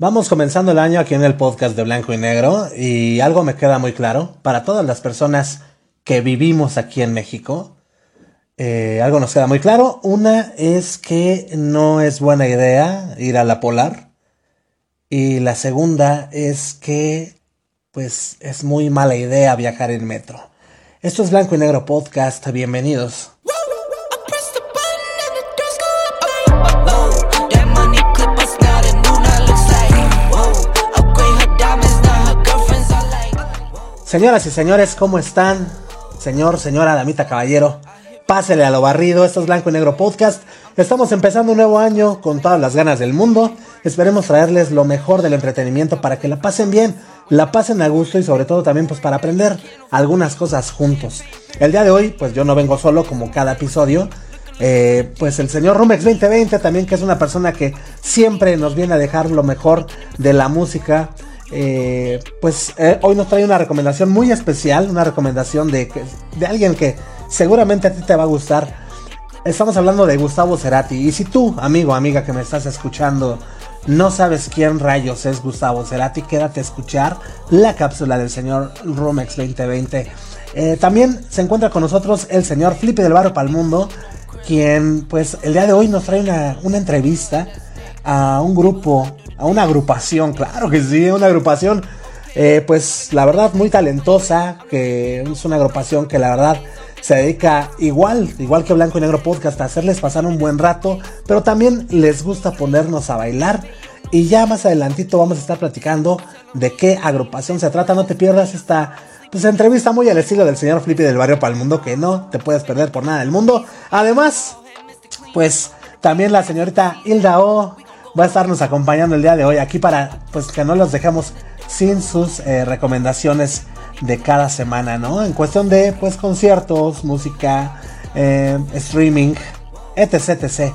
Vamos comenzando el año aquí en el podcast de Blanco y Negro y algo me queda muy claro para todas las personas que vivimos aquí en México. Eh, algo nos queda muy claro. Una es que no es buena idea ir a la polar. Y la segunda es que pues es muy mala idea viajar en metro. Esto es Blanco y Negro Podcast. Bienvenidos. Señoras y señores, ¿cómo están? Señor, señora, damita, caballero, pásele a lo barrido. Esto es Blanco y Negro Podcast. Estamos empezando un nuevo año con todas las ganas del mundo. Esperemos traerles lo mejor del entretenimiento para que la pasen bien, la pasen a gusto y sobre todo también pues para aprender algunas cosas juntos. El día de hoy, pues yo no vengo solo como cada episodio. Eh, pues el señor Rumex 2020 también que es una persona que siempre nos viene a dejar lo mejor de la música eh, pues eh, hoy nos trae una recomendación muy especial, una recomendación de, de alguien que seguramente a ti te va a gustar. Estamos hablando de Gustavo Cerati. Y si tú, amigo, amiga que me estás escuchando, no sabes quién rayos es Gustavo Cerati, quédate a escuchar la cápsula del señor Rumex 2020. Eh, también se encuentra con nosotros el señor Flippy del Barrio Palmundo, quien pues el día de hoy nos trae una, una entrevista a un grupo a una agrupación, claro que sí, una agrupación, eh, pues la verdad muy talentosa, que es una agrupación que la verdad se dedica igual, igual que Blanco y Negro Podcast, a hacerles pasar un buen rato, pero también les gusta ponernos a bailar. Y ya más adelantito vamos a estar platicando de qué agrupación se trata. No te pierdas esta pues, entrevista muy al estilo del señor Flippy del Barrio para el Mundo, que no te puedes perder por nada del mundo. Además, pues también la señorita Hilda O va a estarnos acompañando el día de hoy aquí para pues que no los dejemos sin sus eh, recomendaciones de cada semana, ¿no? En cuestión de pues conciertos, música, eh, streaming, etc.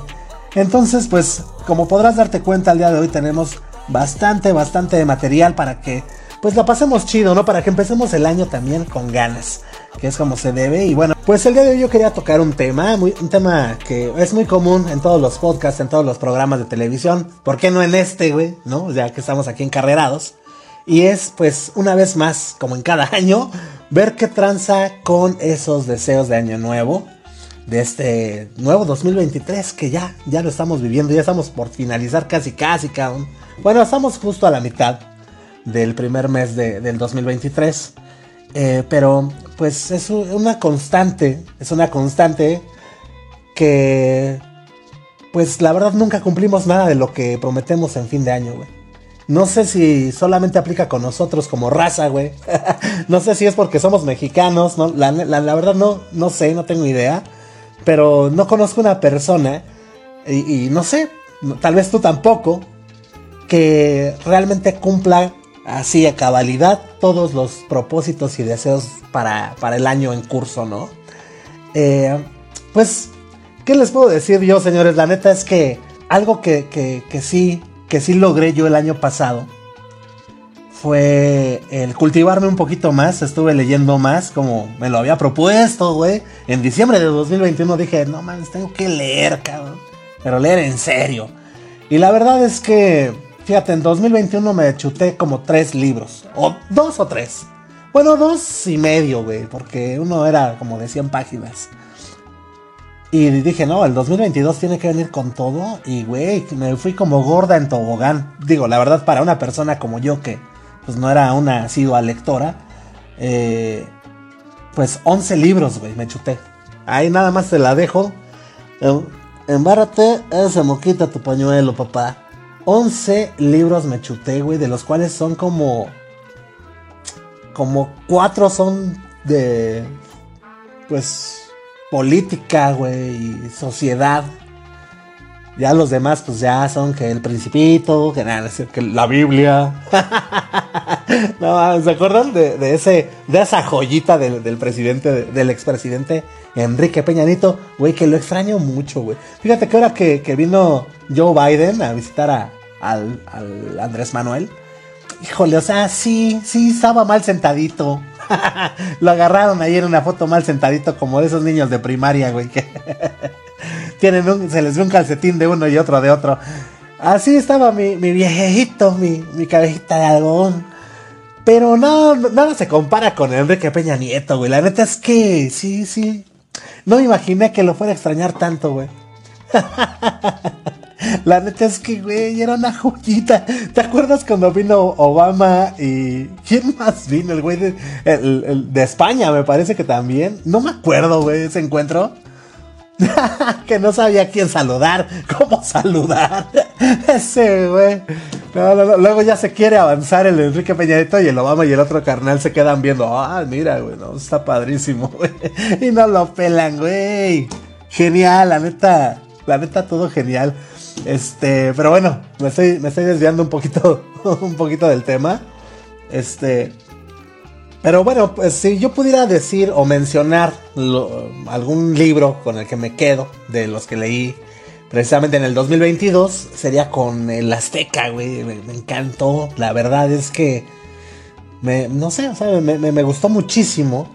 Entonces pues como podrás darte cuenta el día de hoy tenemos bastante, bastante material para que pues la pasemos chido, ¿no? Para que empecemos el año también con ganas, que es como se debe. Y bueno, pues el día de hoy yo quería tocar un tema, un tema que es muy común en todos los podcasts, en todos los programas de televisión. ¿Por qué no en este, güey? ¿No? Ya que estamos aquí encarrerados. Y es, pues, una vez más, como en cada año, ver qué tranza con esos deseos de año nuevo. De este nuevo 2023 que ya, ya lo estamos viviendo, ya estamos por finalizar casi, casi, cabrón. Bueno, estamos justo a la mitad del primer mes del 2023. Eh, pero pues es una constante, es una constante que pues la verdad nunca cumplimos nada de lo que prometemos en fin de año. No sé si solamente aplica con nosotros como raza, güey. no sé si es porque somos mexicanos, ¿no? La, verdad no, no sé, no tengo idea. Pero no conozco una persona, y, y no sé, tal vez tú tampoco, que realmente cumpla así a cabalidad todos los propósitos y deseos para, el año en curso, ¿no? Eh, pues, ¿qué les puedo decir yo, señores? La neta es que algo que, que, sí, que sí logré yo el año pasado fue el cultivarme un poquito más, estuve leyendo más como me lo había propuesto, güey. En diciembre de 2021 dije, no mames, tengo que leer, cabrón. Pero leer en serio. Y la verdad es que Fíjate, en 2021 me chuté como tres libros. O dos o tres. Bueno, dos y medio, güey. Porque uno era como de 100 páginas. Y dije, no, el 2022 tiene que venir con todo. Y, güey, me fui como gorda en tobogán. Digo, la verdad, para una persona como yo que pues no era una asidua lectora. Eh, pues 11 libros, güey, me chuté. Ahí nada más te la dejo. Embárrate ese moquita tu pañuelo, papá. 11 libros me chuté, güey, de los cuales son como. Como cuatro son de. Pues. Política, güey, sociedad. Ya los demás, pues ya son que el Principito, que, nada, que la Biblia. no, ¿se acuerdan de, ese, de esa joyita del, presidente, del expresidente Enrique Peñanito? Güey, que lo extraño mucho, güey. Fíjate que ahora que, que vino Joe Biden a visitar a, al, Andrés Manuel. Híjole, o sea, sí, sí, estaba mal sentadito. Lo agarraron ayer en una foto mal sentadito, como de esos niños de primaria, güey, que tienen un, se les ve un calcetín de uno y otro de otro. Así estaba mi, mi viejito, mi, mi cabecita de algodón. Pero no, nada se compara con Enrique Peña Nieto, güey. La neta es que sí, sí. No me imaginé que lo fuera a extrañar tanto, güey. La neta es que, güey, era una joyita. ¿Te acuerdas cuando vino Obama y. ¿Quién más vino? El güey de, de España, me parece que también. No me acuerdo, güey, ese encuentro. que no sabía quién saludar, cómo saludar. Ese, güey. luego ya se quiere avanzar el Enrique Peñadito y el Obama y el otro carnal se quedan viendo. Ah, mira, güey, no, está padrísimo, güey. Y no lo pelan, güey. Genial, la neta. La neta, todo genial. Este, pero bueno, me estoy, me estoy desviando un poquito, un poquito del tema. Este, pero bueno, pues si yo pudiera decir o mencionar algún libro con el que me quedo de los que leí precisamente en el 2022, sería con el Azteca, güey. Me, encantó. La verdad es que, me, no sé, sea, me, gustó muchísimo.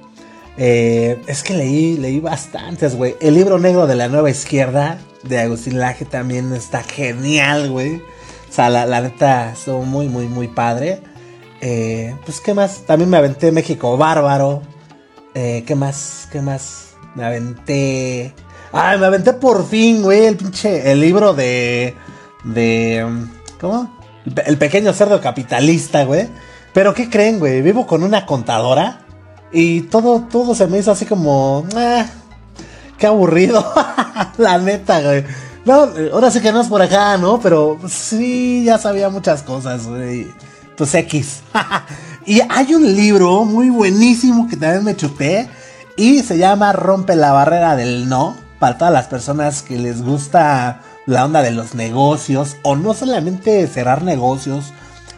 Eh, es que leí, leí bastantes, güey. El libro negro de la nueva izquierda de Agustín Laje también está genial, güey. O sea, la, la neta estuvo muy, muy, muy padre. Eh, pues, ¿qué más? También me aventé México Bárbaro. Eh, ¿Qué más? ¿Qué más? Me aventé. Ay, me aventé por fin, güey, el pinche. El libro de. De. ¿Cómo? El pequeño cerdo capitalista, güey. Pero, ¿qué creen, güey? Vivo con una contadora. Y todo, todo se me hizo así como. Eh, qué aburrido. La neta, güey. No, ahora sí que no es por acá, ¿no? Pero sí, ya sabía muchas cosas, güey. Pues X. y hay un libro muy buenísimo que también me chupé. Y se llama Rompe la barrera del no. Para todas las personas que les gusta la onda de los negocios. O no solamente cerrar negocios.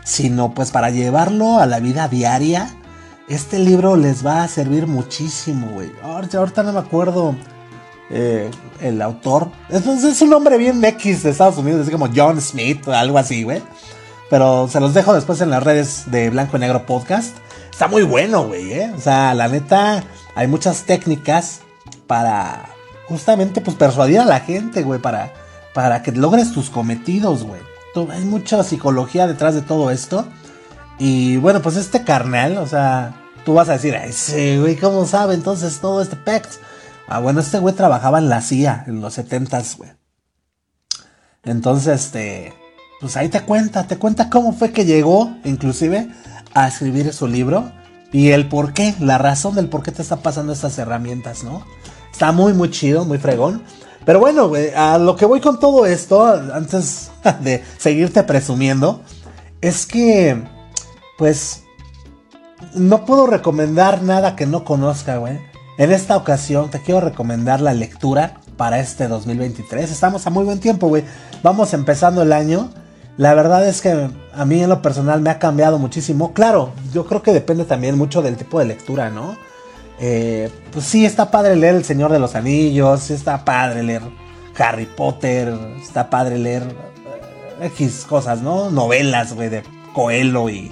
Sino pues para llevarlo a la vida diaria. Este libro les va a servir muchísimo, güey. Ahorita, no me acuerdo eh, el autor. Es, es, un nombre bien X de Estados Unidos, así como John Smith o algo así, güey. Pero se los dejo después en las redes de Blanco y Negro Podcast. Está muy bueno, güey, ¿eh? O sea, la neta, hay muchas técnicas para justamente pues persuadir a la gente, güey, para, para que logres tus cometidos, güey. Hay mucha psicología detrás de todo esto. Y bueno, pues este carnal, o sea, tú vas a decir, ese güey, ¿cómo sabe entonces todo este pex? Ah, bueno, este güey trabajaba en la CIA en los 70s, güey. Entonces, este, pues ahí te cuenta, te cuenta cómo fue que llegó, inclusive, a escribir su libro y el por qué, la razón del por qué te está pasando estas herramientas, ¿no? Está muy, muy chido, muy fregón. Pero bueno, güey, a lo que voy con todo esto, antes de seguirte presumiendo, es que, pues, no puedo recomendar nada que no conozca, güey. En esta ocasión te quiero recomendar la lectura para este 2023. Estamos a muy buen tiempo, güey. Vamos empezando el año la verdad es que a mí en lo personal me ha cambiado muchísimo. Claro, yo creo que depende también mucho del tipo de lectura, ¿no? Eh, pues sí, está padre leer El Señor de los Anillos, está padre leer Harry Potter, está padre leer eh, X cosas, ¿no? Novelas, güey, de Coelho y...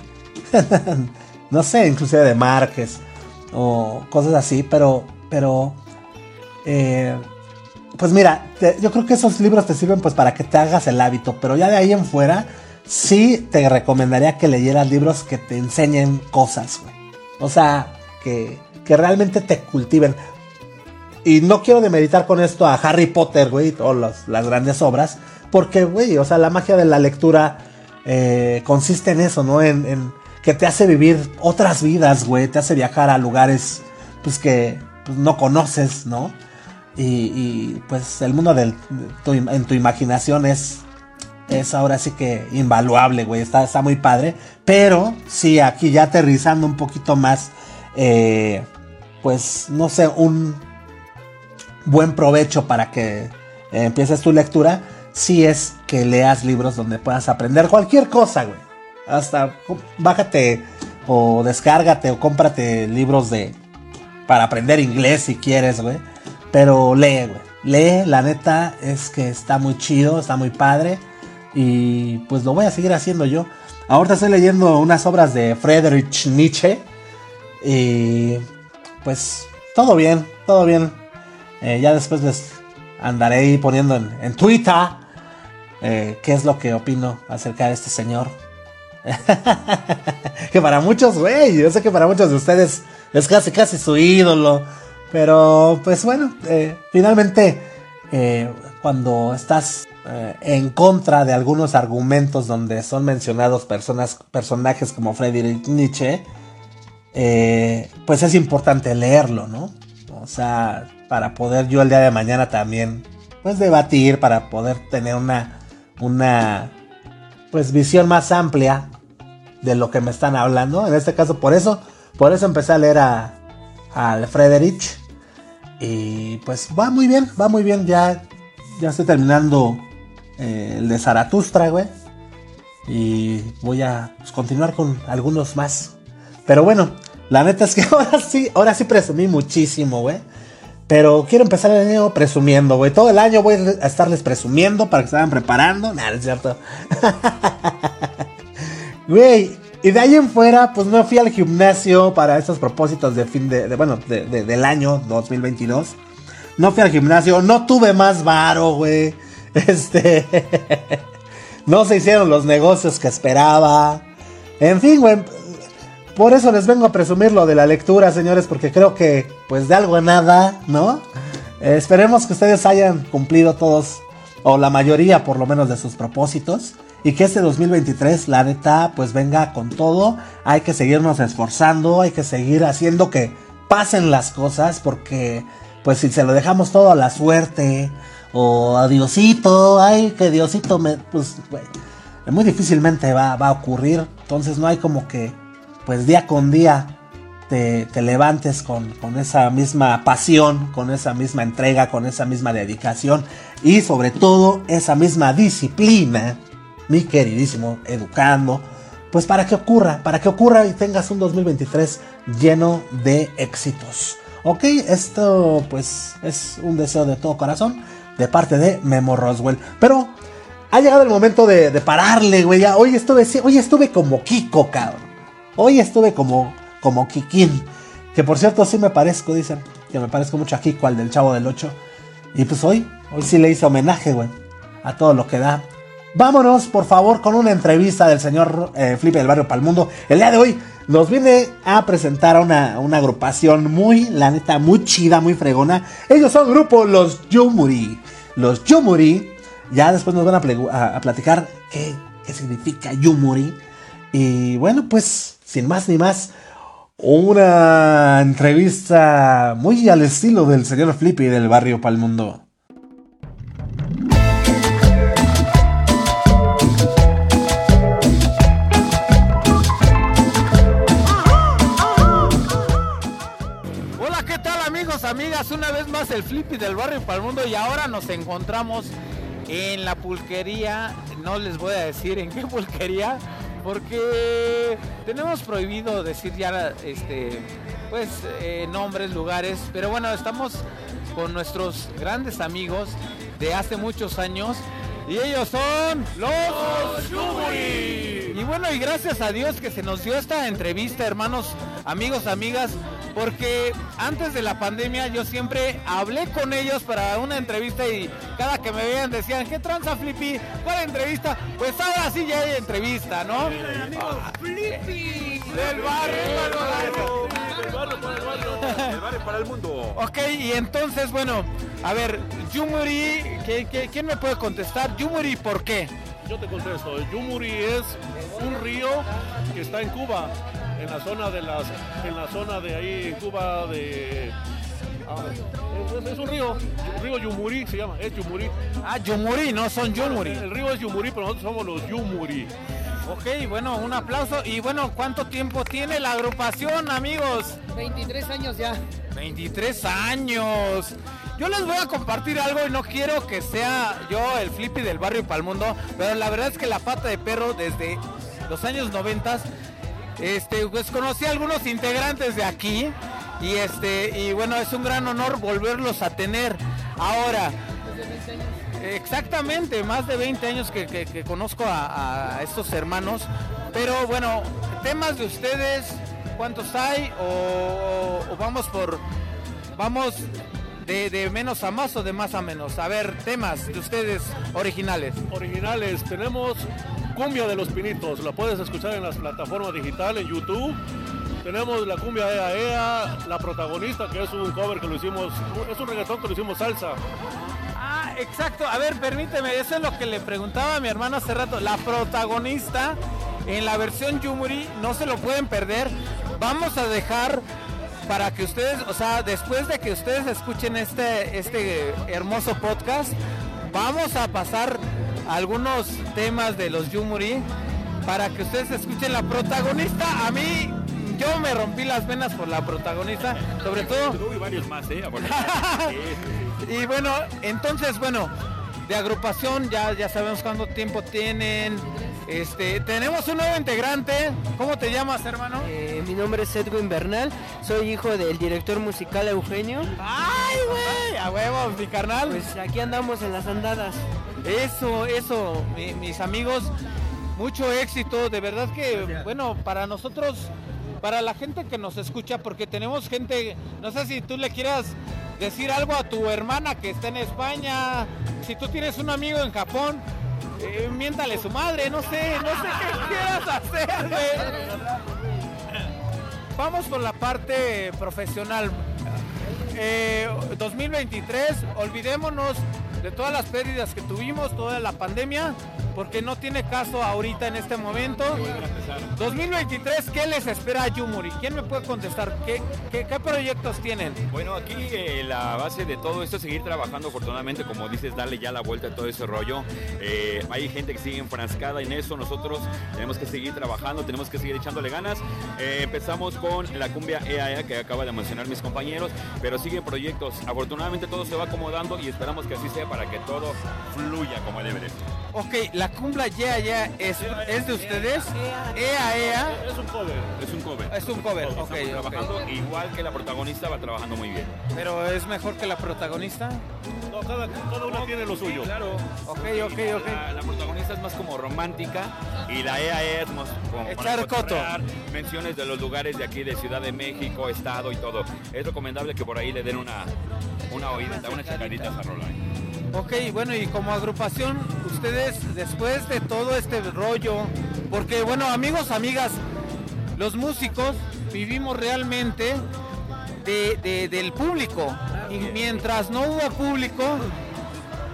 no sé, inclusive de Márquez o cosas así, pero... pero eh, pues mira, yo creo que esos libros te sirven pues para que te hagas el hábito, pero ya de ahí en fuera, sí te recomendaría que leyeras libros que te enseñen cosas, güey. O sea, que, que realmente te cultiven. Y no quiero demeditar con esto a Harry Potter, güey, o las grandes obras, porque, güey, o sea, la magia de la lectura eh, consiste en eso, ¿no? En, que te hace vivir otras vidas, güey, te hace viajar a lugares, pues que pues, no conoces, ¿no? Y, pues el mundo del, en tu imaginación es, es ahora sí que invaluable, güey. Está, está muy padre. Pero sí, aquí ya aterrizando un poquito más, eh, pues no sé, un buen provecho para que empieces tu lectura. Sí es que leas libros donde puedas aprender cualquier cosa, güey. Hasta bájate o descárgate o cómprate libros de para aprender inglés si quieres, güey. Pero lee, güey. Lee, la neta es que está muy chido, está muy padre. Y pues lo voy a seguir haciendo yo. Ahorita estoy leyendo unas obras de Friedrich Nietzsche. Y pues todo bien, todo bien. Eh, ya después les andaré poniendo en, Twitter eh, qué es lo que opino acerca de este señor. que para muchos, güey, yo sé que para muchos de ustedes es casi casi su ídolo. Pero pues bueno, eh, finalmente eh, cuando estás en contra de algunos argumentos donde son mencionados personas, personajes como Friedrich Nietzsche, pues es importante leerlo, ¿no? O sea, para poder yo el día de mañana también, pues debatir, para poder tener una, una, pues visión más amplia de lo que me están hablando. En este caso, por eso, por eso empecé a leer a, al Frederich. Y pues va muy bien, va muy bien. Ya, ya estoy terminando eh, el de Zaratustra, güey. Y voy a pues, continuar con algunos más. Pero bueno, la neta es que ahora sí, ahora sí presumí muchísimo, güey. Pero quiero empezar el año presumiendo, güey. Todo el año voy a estarles presumiendo para que se vayan preparando. Nada, es cierto. Güey, y de ahí en fuera, pues no fui al gimnasio para esos propósitos de fin de, bueno, del año 2022. No fui al gimnasio, no tuve más varo, güey. Este, no se hicieron los negocios que esperaba. En fin, güey, por eso les vengo a presumir lo de la lectura, señores, porque creo que, pues de algo a nada, ¿no? Eh, esperemos que ustedes hayan cumplido todos, o la mayoría por lo menos de sus propósitos y que este 2023, la neta, pues venga con todo. Hay que seguirnos esforzando, hay que seguir haciendo que pasen las cosas, porque pues si se lo dejamos todo a la suerte o a Diosito, ay, que Diosito me, pues, muy difícilmente va, va, a ocurrir. Entonces no hay como que, pues día con día te, te levantes con, con esa misma pasión, con esa misma entrega, con esa misma dedicación y sobre todo esa misma disciplina mi queridísimo Educando, pues para que ocurra, para que ocurra y tengas un 2023 lleno de éxitos. Ok, esto pues es un deseo de todo corazón de parte de Memo Roswell. Pero ha llegado el momento de, pararle, güey. Hoy estuve, hoy estuve como Kiko, cabrón. Hoy estuve como, como Kikín. Que por cierto sí me parezco, dicen. Que me parezco mucho a Kiko, al del Chavo del 8. Y pues hoy, hoy sí le hice homenaje, güey. A todo lo que da. Vámonos, por favor, con una entrevista del señor eh, Flipe del Barrio Palmundo. El día de hoy nos viene a presentar a una, agrupación muy, la neta, muy chida, muy fregona. Ellos son grupo Los Yumuri. Los Yumuri, ya después nos van a, platicar qué, qué significa Yumuri. Y bueno, pues, sin más ni más, una entrevista muy al estilo del señor Flippy del Barrio Palmundo. amigas, una vez más el Flippy del barrio para el mundo y ahora nos encontramos en la pulquería. No les voy a decir en qué pulquería, porque tenemos prohibido decir ya este pues eh, nombres, lugares, pero bueno, estamos con nuestros grandes amigos de hace muchos años y ellos son los Yumuri. Y bueno, y gracias a Dios que se nos dio esta entrevista, hermanos, amigos, amigas, porque antes de la pandemia yo siempre hablé con ellos para una entrevista y cada que me veían decían, ¿qué tranza Flippy? ¿Cuál entrevista? Pues ahora sí ya hay entrevista, ¿no? Flippy. Del barrio, del barrio para el barrio, del barrio para el mundo. Ok, y entonces, bueno, a ver, Yumuri, quién me puede contestar? Yumuri, ¿por qué? Yo te contesto, Yumuri es un río que está en Cuba en la zona de las en la zona de ahí Cuba de ah, es, un río, río Yumuri se llama, es Yumuri. Ah, Yumuri, no son Yumuri. El, río es Yumuri, pero nosotros somos los Yumuri. Ok, bueno, un aplauso. Y bueno, ¿cuánto tiempo tiene la agrupación, amigos? 23 años ya. 23 años. Yo les voy a compartir algo y no quiero que sea yo el flippy del barrio Palmundo, pero la verdad es que la pata de perro desde los años 90 este, pues conocí a algunos integrantes de aquí y este y bueno, es un gran honor volverlos a tener ahora. Exactamente, más de 20 años que, conozco a, estos hermanos. Pero bueno, temas de ustedes, ¿cuántos hay? O, vamos por. Vamos de, de menos a más o de más a menos. A ver, temas de ustedes originales. Originales, tenemos Cumbia de los Pinitos, la puedes escuchar en las plataformas digitales, en YouTube. Tenemos la cumbia Ea Ea, la protagonista, que es un cover que lo hicimos, es un reggaetón que lo hicimos salsa. Ah, exacto. A ver, permíteme, eso es lo que le preguntaba a mi hermano hace rato. La protagonista en la versión Yumuri, no se lo pueden perder. Vamos a dejar para que ustedes, o sea, después de que ustedes escuchen este, este hermoso podcast, vamos a pasar algunos temas de los Yumuri para que ustedes escuchen la protagonista. A mí, yo me rompí las venas por la protagonista, sobre todo. Tú y varios más, ¿eh? Y bueno, entonces, bueno, de agrupación ya, ya sabemos cuánto tiempo tienen. Este, tenemos un nuevo integrante. ¿Cómo te llamas, hermano? Eh, mi nombre es Edwin Bernal, soy hijo del director musical Eugenio. ¡Ay, güey! A huevo, mi carnal. Pues aquí andamos en las andadas. Eso, eso, mi- mis amigos, mucho éxito. De verdad que, bueno, para nosotros, para la gente que nos escucha, porque tenemos gente, no sé si tú le quieras decir algo a tu hermana que está en España, si tú tienes un amigo en Japón. eh, miéntale su madre, no sé, no sé qué quieras hacer. Vamos con la parte profesional. Eh, 2023, olvidémonos de todas las pérdidas que tuvimos, toda la pandemia, porque no tiene caso ahorita en este momento. 2023, ¿qué les espera a Yumuri? ¿Quién me puede contestar? ¿Qué, qué, proyectos tienen? Bueno, aquí eh, la base de todo esto es seguir trabajando, afortunadamente, como dices, darle ya la vuelta a todo ese rollo. Eh, hay gente que sigue enfrascada en eso, nosotros tenemos que seguir trabajando, tenemos que seguir echándole ganas. Eh, empezamos con la cumbia EAE que acaba de mencionar mis compañeros, pero siguen proyectos. Afortunadamente todo se va acomodando y esperamos que así sea para que todo fluya como debe de ser. Ok, la cumbia ya ya es, es de ustedes. Ea, ea. Es un cover. Es un cover. Es un cover, ok, ok. trabajando igual que la protagonista va trabajando muy bien. Pero es mejor que la protagonista. No, cada, cada una tiene lo suyo. Claro. Ok, ok, ok. La, la protagonista es más como romántica y la EAE es más como Echar coto. menciones de los lugares de aquí de Ciudad de México, estado y todo. Es recomendable que por ahí le den una una oída, una checadita a esa rola. Ok, bueno, y como agrupación, ustedes después de todo este rollo, porque bueno, amigos, amigas, los músicos vivimos realmente de- de- del público. Y mientras no hubo público,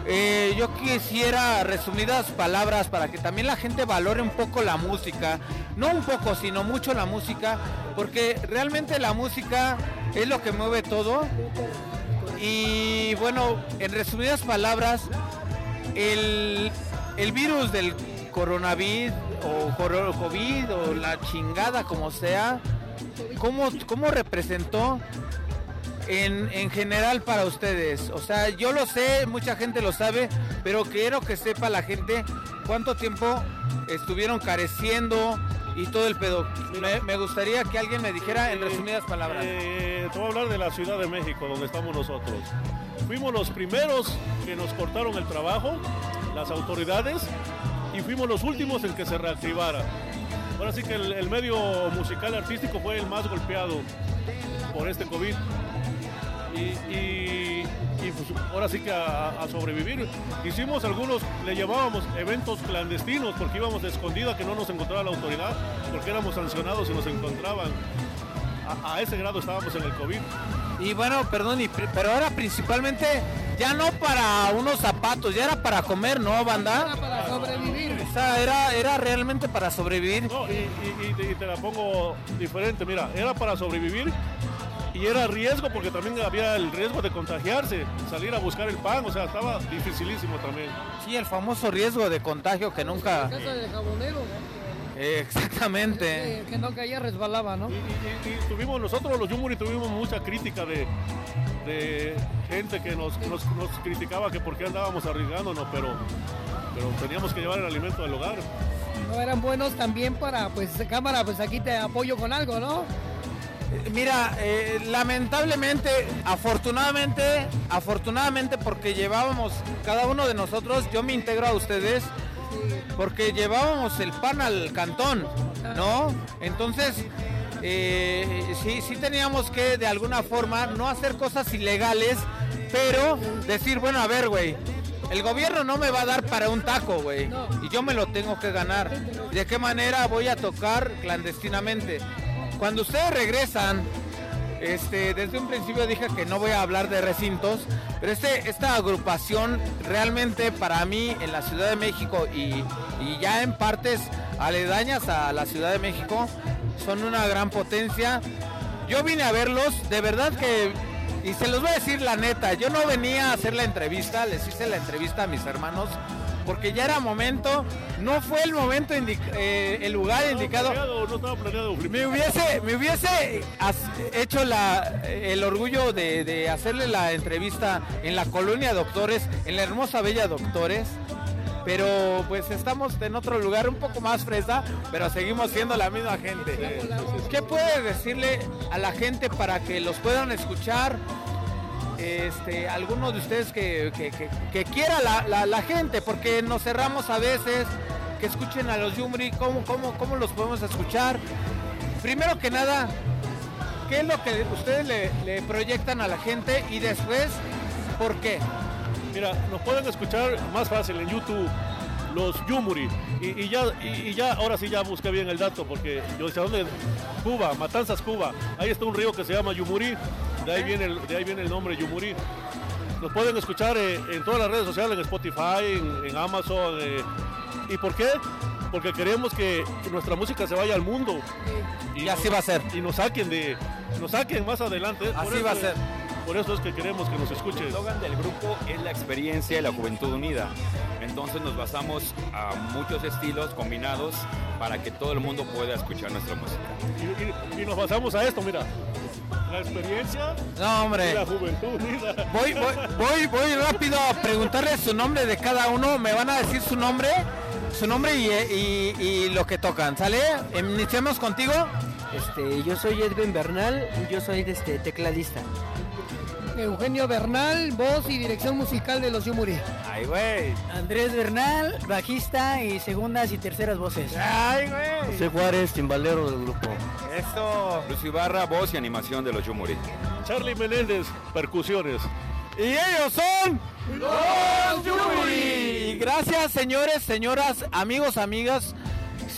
eh, yo quisiera resumidas palabras para que también la gente valore un poco la música. No un poco, sino mucho la música, porque realmente la música es lo que mueve todo. Y bueno, en resumidas palabras, el, el virus del coronavirus o COVID o la chingada como sea, ¿cómo, cómo representó en, en general para ustedes? O sea, yo lo sé, mucha gente lo sabe, pero quiero que sepa la gente cuánto tiempo estuvieron careciendo y todo el pedo. Me, me gustaría que alguien me dijera en resumidas palabras. Eh, te voy a hablar de la Ciudad de México, donde estamos nosotros. Fuimos los primeros que nos cortaron el trabajo, las autoridades, y fuimos los últimos en que se reactivara. Ahora sí que el, el medio musical artístico fue el más golpeado por este COVID. Y, y- y, pues, ahora sí que a, a sobrevivir. Hicimos algunos, le llamábamos eventos clandestinos porque íbamos de escondida que no nos encontraba la autoridad, porque éramos sancionados y nos encontraban. A, a ese grado estábamos en el COVID. Y bueno, perdón, y pero ahora principalmente ya no para unos zapatos, ya era para comer, ¿no, banda? para sobrevivir. O sea, era, era realmente para sobrevivir. No, y, y- y te- y te la pongo diferente, mira, era para sobrevivir y era riesgo porque también había el riesgo de contagiarse, salir a buscar el pan, o sea, estaba dificilísimo también. Sí, el famoso riesgo de contagio que nunca... Casa de jabonero, Eh, exactamente. que, que no caía, resbalaba, ¿no? Y, y- y tuvimos, nosotros los Yumuri tuvimos mucha crítica de, de gente que nos, nos, nos criticaba que por qué andábamos arriesgándonos, pero, pero teníamos que llevar el alimento del hogar. No eran buenos también para, pues, cámara, pues aquí te apoyo con algo, ¿no? Eh, Mira, eh, lamentablemente, afortunadamente, afortunadamente porque llevábamos, cada uno de nosotros, yo me integro a ustedes, porque llevábamos el pan al cantón, ¿no? Entonces, eh, sí, sí teníamos que de alguna forma no hacer cosas ilegales pero decir, bueno, a ver, güey, el gobierno no me va a dar para un taco, güey, y yo me lo tengo que ganar. ¿De qué manera voy a tocar clandestinamente? Cuando ustedes regresan, este, desde un principio dije que no voy a hablar de recintos, pero este, esta agrupación realmente para mí en la Ciudad de México y, y ya en partes aledañas a la Ciudad de México son una gran potencia. Yo vine a verlos, de verdad que, y se los voy a decir la neta, yo no venía a hacer la entrevista, les hice la entrevista a mis hermanos, porque ya era momento, no fue el momento, eh, el lugar indicado. No estaba planeado. Me hubiese, me hubiese hecho la, el orgullo de, de hacerle la entrevista en la colonia Doctores, en la hermosa bella Doctores. Pero pues estamos en otro lugar un poco más fresa, pero seguimos siendo la misma gente. ¿Qué puede decirle a la gente para que los puedan escuchar? Este, algunos de ustedes que, que, quiera la, la- la gente, porque nos cerramos a veces, que escuchen a los Yumri, ¿cómo, cómo, cómo los podemos escuchar? Primero que nada, ¿qué es lo que ustedes le, le proyectan a la gente? Y después, ¿por qué? Mira, nos pueden escuchar más fácil en YouTube, los Yumuri. Y, y ya, y, y ya, ahora sí ya busqué bien el dato, porque yo decía, ¿dónde? Cuba, Matanzas, Cuba. Ahí está un río que se llama Yumuri, de ahí viene el, de ahí viene el nombre Yumuri. Nos pueden escuchar eh, en todas las redes sociales, en Spotify, en, en Amazon. eh. ¿Y por qué? Porque queremos que nuestra música se vaya al mundo. Y así va a ser. Y nos saquen de, nos saquen más adelante. Así eso va a ser. Por eso es que queremos que nos El escuchen. eslogan del grupo es la experiencia y la juventud unida. Entonces nos basamos a muchos estilos combinados para que todo el mundo pueda escuchar nuestra música. Y, y- y nos basamos a esto, mira. La experiencia No, y la juventud unida. Voy, voy, voy, voy rápido a preguntarles su nombre de cada uno. Me van a decir su nombre, su nombre y, y- y lo que tocan. ¿Sale? Iniciamos contigo. Este, yo soy Edwin Bernal, yo soy este, tecladista. Eugenio Bernal, voz y dirección musical de los Yumuri. Ay, güey. Andrés Bernal, bajista y segundas y terceras voces. Ay, güey. José Juárez, timbalero del grupo. Esto. Lucio Ibarra, voz y animación de los Yumuri. Charlie Menéndez, percusiones. Y ellos son los Yuri. Y gracias, señores, señoras, amigos, amigas.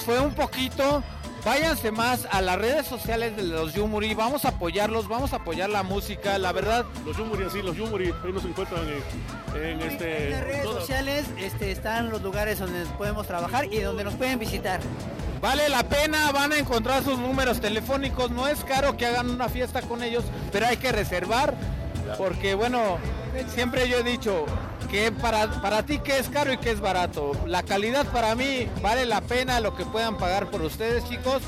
Fue un poquito. Váyanse más a las redes sociales de los Yumuri. Vamos a apoyarlos, vamos a apoyar la música. La verdad, Los Yumuri, así, los Yumuri. Ahí nos encuentran en, en este. En las redes todas- sociales este, están los lugares donde podemos trabajar y donde nos pueden visitar. vale la pena. Van a encontrar sus números telefónicos. No es caro que hagan una fiesta con ellos, pero hay que reservar. Porque, bueno, siempre yo he dicho que para, para ti que es caro y que es barato. La calidad para mí vale la pena lo que puedan pagar por ustedes, chicos.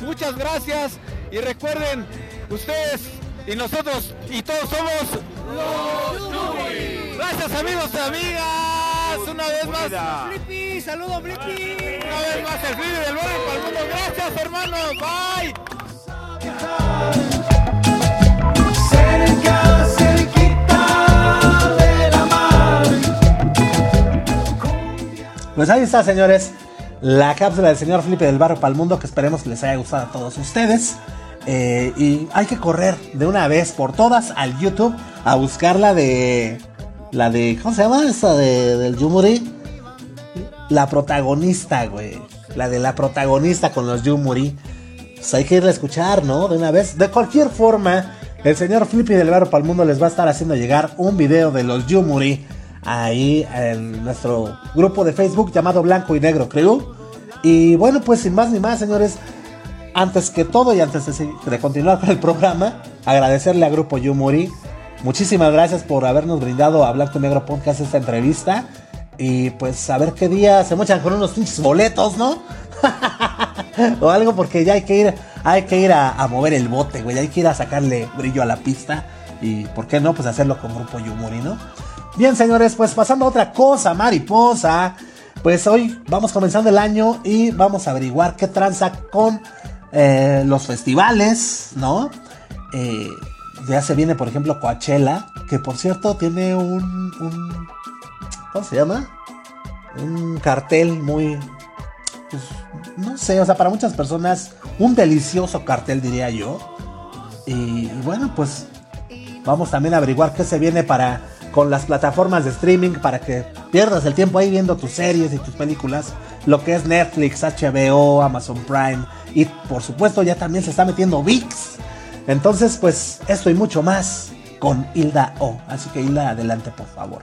Muchas gracias y recuerden, ustedes y nosotros y todos somos los Yuri. Gracias amigos y amigas. Una vez más. Flippy, saludos Flippy. Una vez más el vídeo del barrio para el mundo. Gracias hermanos. Bye. Pues ahí está, señores. La cápsula del señor Felipe del Barrio para el Mundo, que esperemos que les haya gustado a todos ustedes. Eh, y hay que correr de una vez por todas al YouTube a buscar la de. La de. ¿Cómo se llama? Esa de, del Yumuri. La protagonista, güey. La de la protagonista con los Yumuri. Pues hay que irla a escuchar, ¿no? De una vez. De cualquier forma, el señor Flippy del Barrio para el Mundo les va a estar haciendo llegar un video de los Yumuri ahí en nuestro grupo de Facebook llamado Blanco y Negro Crew. Y bueno, pues sin más ni más, señores, antes que todo y antes de continuar con el programa, agradecerle a Grupo Yumuri. Muchísimas gracias por habernos brindado a Blanco y Negro Podcast esta entrevista. Y pues a ver qué día se mochan con unos pinches boletos, ¿no? o algo porque ya hay que ir, hay que ir a, a mover el bote, güey. Hay que ir a sacarle brillo a la pista. Y por qué no, pues hacerlo con Grupo Yumuri, ¿no? Bien, señores, pues pasando a otra cosa, mariposa. Pues hoy vamos comenzando el año y vamos a averiguar qué tranza con eh, los festivales, ¿no? Eh, ya se viene, por ejemplo, Coachella, que por cierto tiene un, un ¿cómo se llama? Un cartel muy, pues, no sé, o sea, para muchas personas un delicioso cartel diría yo. Y, y bueno, pues Vamos también a averiguar qué se viene para con las plataformas de streaming para que pierdas el tiempo ahí viendo tus series y tus películas, lo que es Netflix, HBO, Amazon Prime y por supuesto ya también se está metiendo VIX. Entonces, pues esto y mucho más con Hilda O. Así que Hilda, adelante por favor.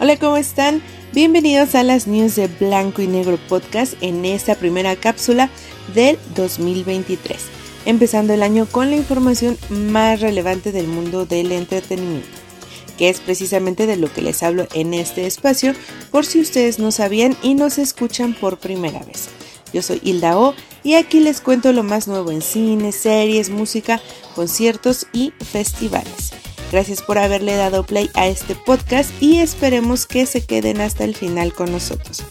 Hola, ¿cómo están? Bienvenidos a las news de Blanco y Negro Podcast en esta primera cápsula del 2023, empezando el año con la información más relevante del mundo del entretenimiento, que es precisamente de lo que les hablo en este espacio, por si ustedes no sabían y nos escuchan por primera vez. Yo soy Hilda O y aquí les cuento lo más nuevo en cine, series, música, conciertos y festivales. Gracias por haberle dado play a este podcast y esperemos que se queden hasta el final con nosotros.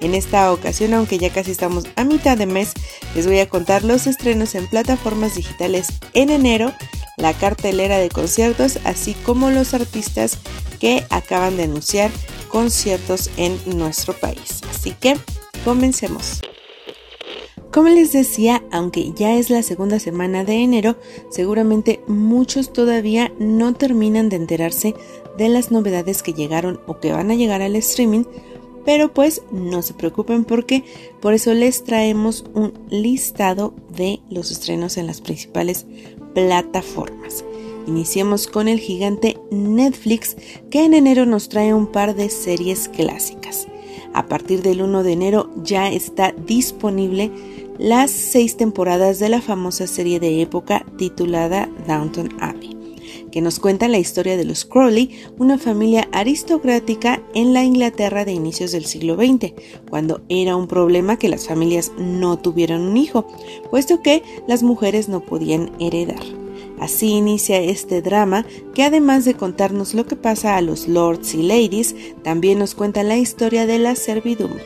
En esta ocasión, aunque ya casi estamos a mitad de mes, les voy a contar los estrenos en plataformas digitales en enero, la cartelera de conciertos, así como los artistas que acaban de anunciar conciertos en nuestro país. Así que, comencemos. Como les decía, aunque ya es la segunda semana de enero, seguramente muchos todavía no terminan de enterarse de las novedades que llegaron o que van a llegar al streaming, pero pues no se preocupen porque por eso les traemos un listado de los estrenos en las principales plataformas. Iniciemos con el gigante Netflix que en enero nos trae un par de series clásicas. A partir del 1 de enero ya está disponible las seis temporadas de la famosa serie de época titulada Downton Abbey, que nos cuenta la historia de los Crowley, una familia aristocrática en la Inglaterra de inicios del siglo XX, cuando era un problema que las familias no tuvieran un hijo, puesto que las mujeres no podían heredar. Así inicia este drama que además de contarnos lo que pasa a los lords y ladies, también nos cuenta la historia de la servidumbre.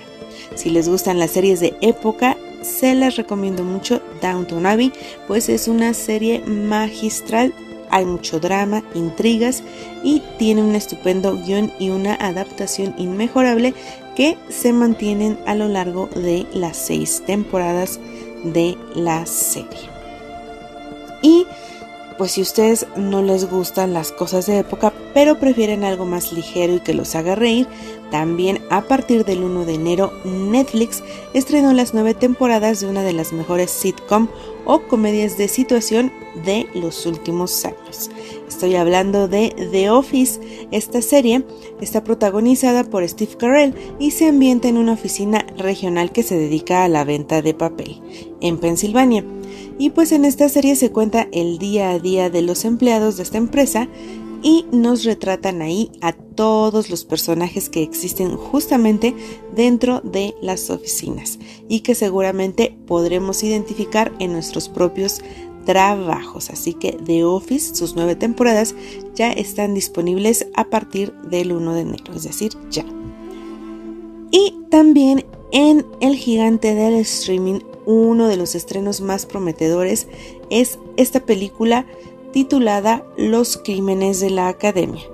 Si les gustan las series de época, se las recomiendo mucho Downton Abbey, pues es una serie magistral. Hay mucho drama, intrigas y tiene un estupendo guion y una adaptación inmejorable que se mantienen a lo largo de las seis temporadas de la serie. Y pues si ustedes no les gustan las cosas de época, pero prefieren algo más ligero y que los haga reír, también a partir del 1 de enero Netflix estrenó las nueve temporadas de una de las mejores sitcom o comedias de situación de los últimos años. Estoy hablando de The Office. Esta serie está protagonizada por Steve Carell y se ambienta en una oficina regional que se dedica a la venta de papel en Pensilvania. Y pues en esta serie se cuenta el día a día de los empleados de esta empresa y nos retratan ahí a todos los personajes que existen justamente dentro de las oficinas y que seguramente podremos identificar en nuestros propios trabajos. Así que The Office, sus nueve temporadas, ya están disponibles a partir del 1 de enero, es decir, ya. Y también en el gigante del streaming uno de los estrenos más prometedores es esta película titulada Los Crímenes de la Academia,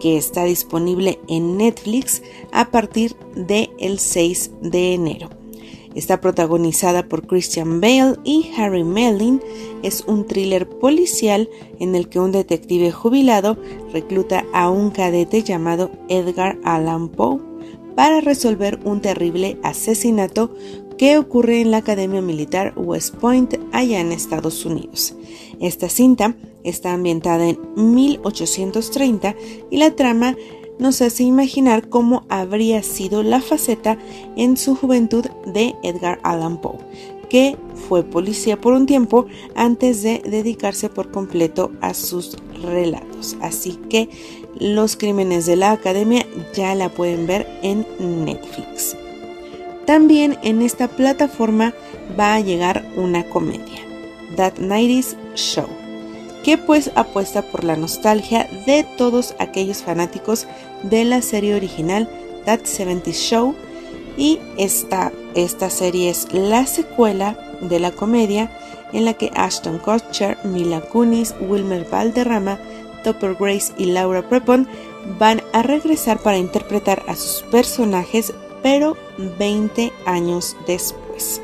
que está disponible en Netflix a partir del el 6 de enero. Está protagonizada por Christian Bale y Harry Melling. Es un thriller policial en el que un detective jubilado recluta a un cadete llamado Edgar Allan Poe para resolver un terrible asesinato que ocurre en la Academia Militar West Point allá en Estados Unidos. Esta cinta está ambientada en 1830 y la trama nos hace imaginar cómo habría sido la faceta en su juventud de Edgar Allan Poe, que fue policía por un tiempo antes de dedicarse por completo a sus relatos. Así que los crímenes de la academia ya la pueden ver en Netflix. También en esta plataforma va a llegar una comedia, That 90 Show, que pues apuesta por la nostalgia de todos aquellos fanáticos de la serie original That 70 Show y esta, esta serie es la secuela de la comedia en la que Ashton Kutcher, Mila Kunis, Wilmer Valderrama, Topper Grace y Laura Prepon van a regresar para interpretar a sus personajes pero 20 años después.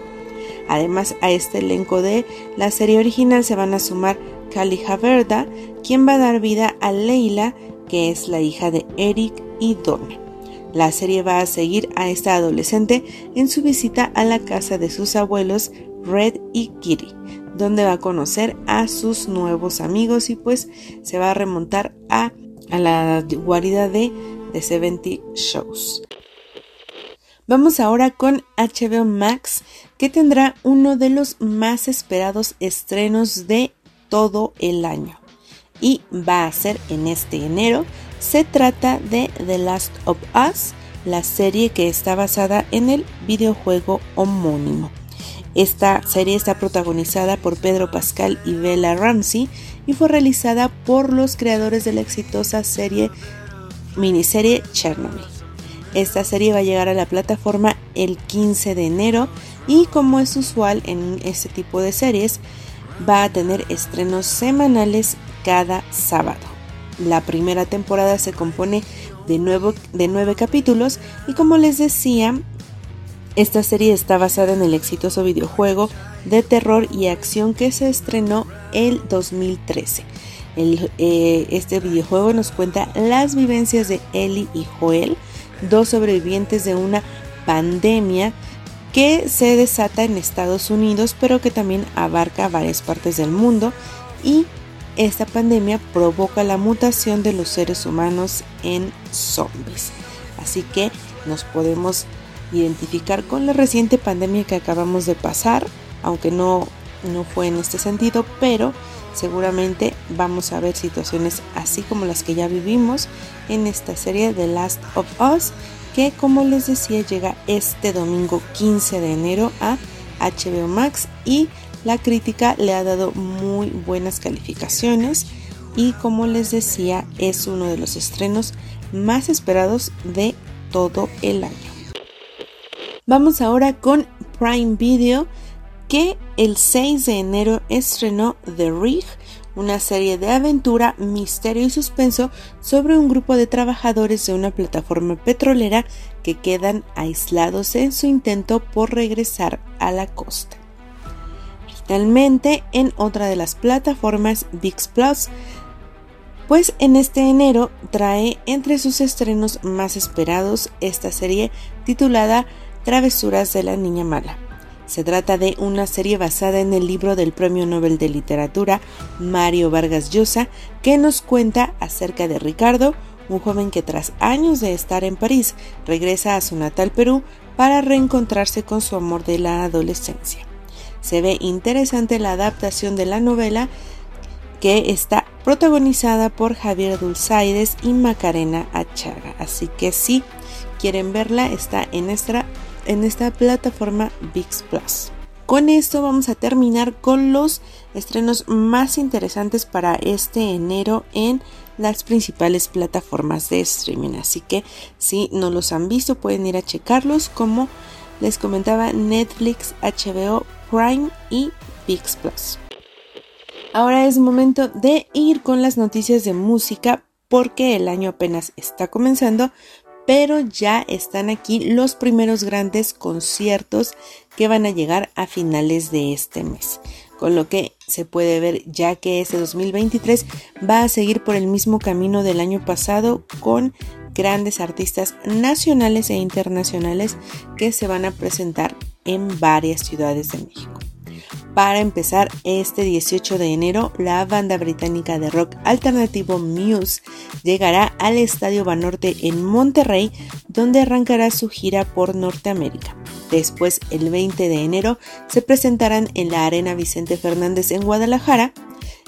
Además, a este elenco de la serie original se van a sumar Kali Haverda, quien va a dar vida a Leila, que es la hija de Eric y Donna. La serie va a seguir a esta adolescente en su visita a la casa de sus abuelos Red y Kitty, donde va a conocer a sus nuevos amigos y pues se va a remontar a, a la guarida de The 70 Shows. Vamos ahora con HBO Max, que tendrá uno de los más esperados estrenos de todo el año. Y va a ser en este enero. Se trata de The Last of Us, la serie que está basada en el videojuego homónimo. Esta serie está protagonizada por Pedro Pascal y Bella Ramsey y fue realizada por los creadores de la exitosa serie miniserie Chernobyl. Esta serie va a llegar a la plataforma el 15 de enero y como es usual en este tipo de series, va a tener estrenos semanales cada sábado. La primera temporada se compone de, nuevo, de nueve capítulos y como les decía, esta serie está basada en el exitoso videojuego de terror y acción que se estrenó el 2013. Eh, este videojuego nos cuenta las vivencias de Ellie y Joel, dos sobrevivientes de una pandemia que se desata en Estados Unidos, pero que también abarca varias partes del mundo y esta pandemia provoca la mutación de los seres humanos en zombies. Así que nos podemos identificar con la reciente pandemia que acabamos de pasar, aunque no, no fue en este sentido, pero seguramente vamos a ver situaciones así como las que ya vivimos en esta serie The Last of Us, que como les decía llega este domingo 15 de enero a HBO Max y la crítica le ha dado muy buenas calificaciones y como les decía es uno de los estrenos más esperados de todo el año. Vamos ahora con Prime Video que el 6 de enero estrenó The Rig, una serie de aventura, misterio y suspenso sobre un grupo de trabajadores de una plataforma petrolera que quedan aislados en su intento por regresar a la costa. Finalmente, en otra de las plataformas, VIX Plus, pues en este enero trae entre sus estrenos más esperados esta serie titulada Travesuras de la Niña Mala. Se trata de una serie basada en el libro del Premio Nobel de Literatura Mario Vargas Llosa, que nos cuenta acerca de Ricardo, un joven que tras años de estar en París regresa a su natal Perú para reencontrarse con su amor de la adolescencia. Se ve interesante la adaptación de la novela que está protagonizada por Javier Dulzaides y Macarena Achaga. Así que si quieren verla, está en nuestra en esta plataforma VIX Plus. Con esto vamos a terminar con los estrenos más interesantes para este enero en las principales plataformas de streaming. Así que si no los han visto pueden ir a checarlos como les comentaba Netflix, HBO, Prime y VIX Plus. Ahora es momento de ir con las noticias de música porque el año apenas está comenzando, pero ya están aquí los primeros grandes conciertos que van a llegar a finales de este mes. Con lo que se puede ver ya que este 2023 va a seguir por el mismo camino del año pasado con grandes artistas nacionales e internacionales que se van a presentar en varias ciudades de México. Para empezar, este 18 de enero, la banda británica de rock alternativo Muse llegará al Estadio Banorte en Monterrey, donde arrancará su gira por Norteamérica. Después, el 20 de enero, se presentarán en la Arena Vicente Fernández en Guadalajara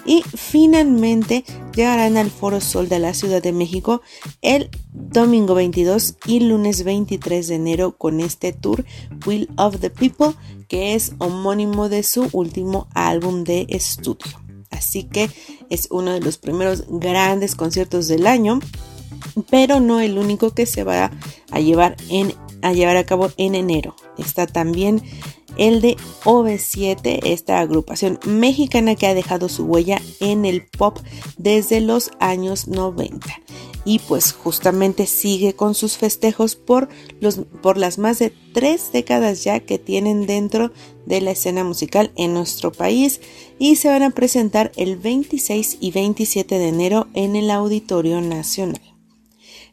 y finalmente llegarán al Foro Sol de la Ciudad de México el domingo 22 y lunes 23 de enero con este tour Will of the People que es homónimo de su último álbum de estudio. Así que es uno de los primeros grandes conciertos del año, pero no el único que se va a llevar, en, a, llevar a cabo en enero. Está también el de OV7, esta agrupación mexicana que ha dejado su huella en el pop desde los años 90. Y pues justamente sigue con sus festejos por, los, por las más de tres décadas ya que tienen dentro de la escena musical en nuestro país y se van a presentar el 26 y 27 de enero en el Auditorio Nacional.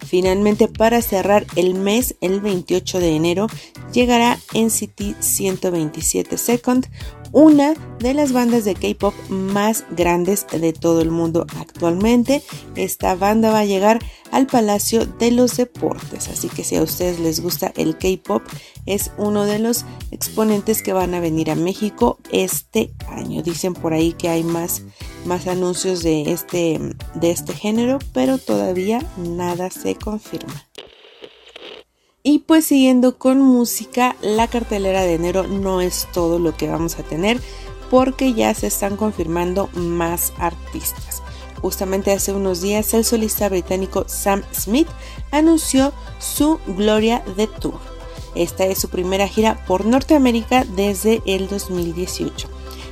Finalmente, para cerrar el mes, el 28 de enero, llegará NCT 127 Second, una de las bandas de K-pop más grandes de todo el mundo actualmente. Esta banda va a llegar al Palacio de los Deportes, así que si a ustedes les gusta el K-pop, es uno de los exponentes que van a venir a México este año. Dicen por ahí que hay más, más anuncios de este, de este género, pero todavía nada se confirma. Y pues siguiendo con música, la cartelera de enero no es todo lo que vamos a tener porque ya se están confirmando más artistas. Justamente hace unos días el solista británico Sam Smith anunció su Gloria de Tour. Esta es su primera gira por Norteamérica desde el 2018.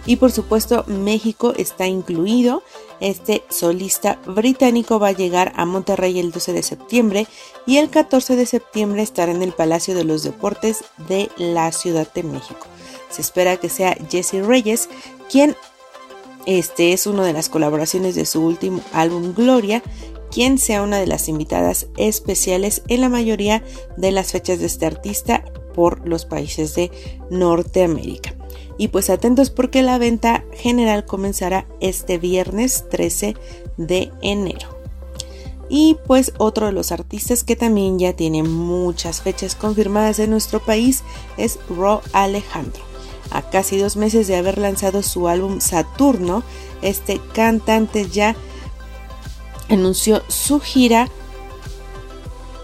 Y por supuesto México está incluido. Este solista británico va a llegar a Monterrey el 12 de septiembre y el 14 de septiembre estará en el Palacio de los Deportes de la Ciudad de México. Se espera que sea Jesse Reyes quien este es una de las colaboraciones de su último álbum Gloria, quien sea una de las invitadas especiales en la mayoría de las fechas de este artista por los países de Norteamérica. Y pues atentos porque la venta general comenzará este viernes 13 de enero. Y pues otro de los artistas que también ya tiene muchas fechas confirmadas en nuestro país es Ro Alejandro. A casi dos meses de haber lanzado su álbum Saturno, este cantante ya anunció su gira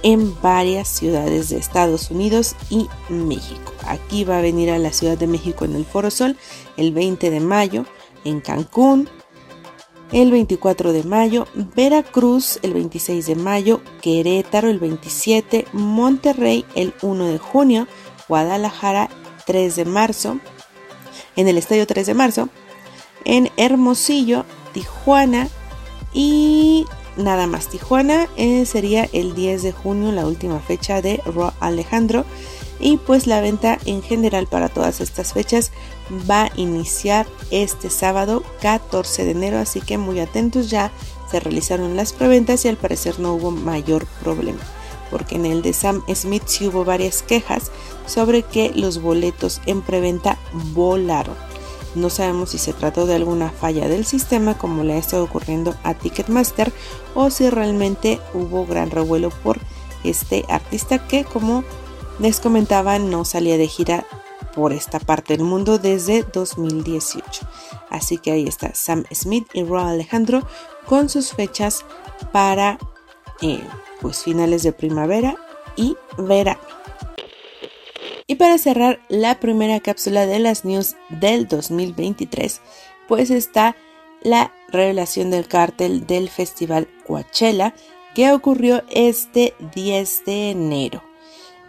en varias ciudades de Estados Unidos y México. Aquí va a venir a la Ciudad de México en el Foro Sol el 20 de mayo, en Cancún el 24 de mayo, Veracruz el 26 de mayo, Querétaro el 27, Monterrey el 1 de junio, Guadalajara 3 de marzo, en el Estadio 3 de marzo, en Hermosillo, Tijuana y nada más. Tijuana eh, sería el 10 de junio, la última fecha de Ro Alejandro. Y pues la venta en general para todas estas fechas va a iniciar este sábado 14 de enero. Así que muy atentos ya se realizaron las preventas y al parecer no hubo mayor problema. Porque en el de Sam Smith sí hubo varias quejas sobre que los boletos en preventa volaron. No sabemos si se trató de alguna falla del sistema como le ha estado ocurriendo a Ticketmaster o si realmente hubo gran revuelo por este artista que como les comentaba no salía de gira por esta parte del mundo desde 2018. Así que ahí está Sam Smith y Roy Alejandro con sus fechas para eh, pues finales de primavera y verano. Y para cerrar la primera cápsula de las news del 2023, pues está la revelación del cartel del festival Coachella que ocurrió este 10 de enero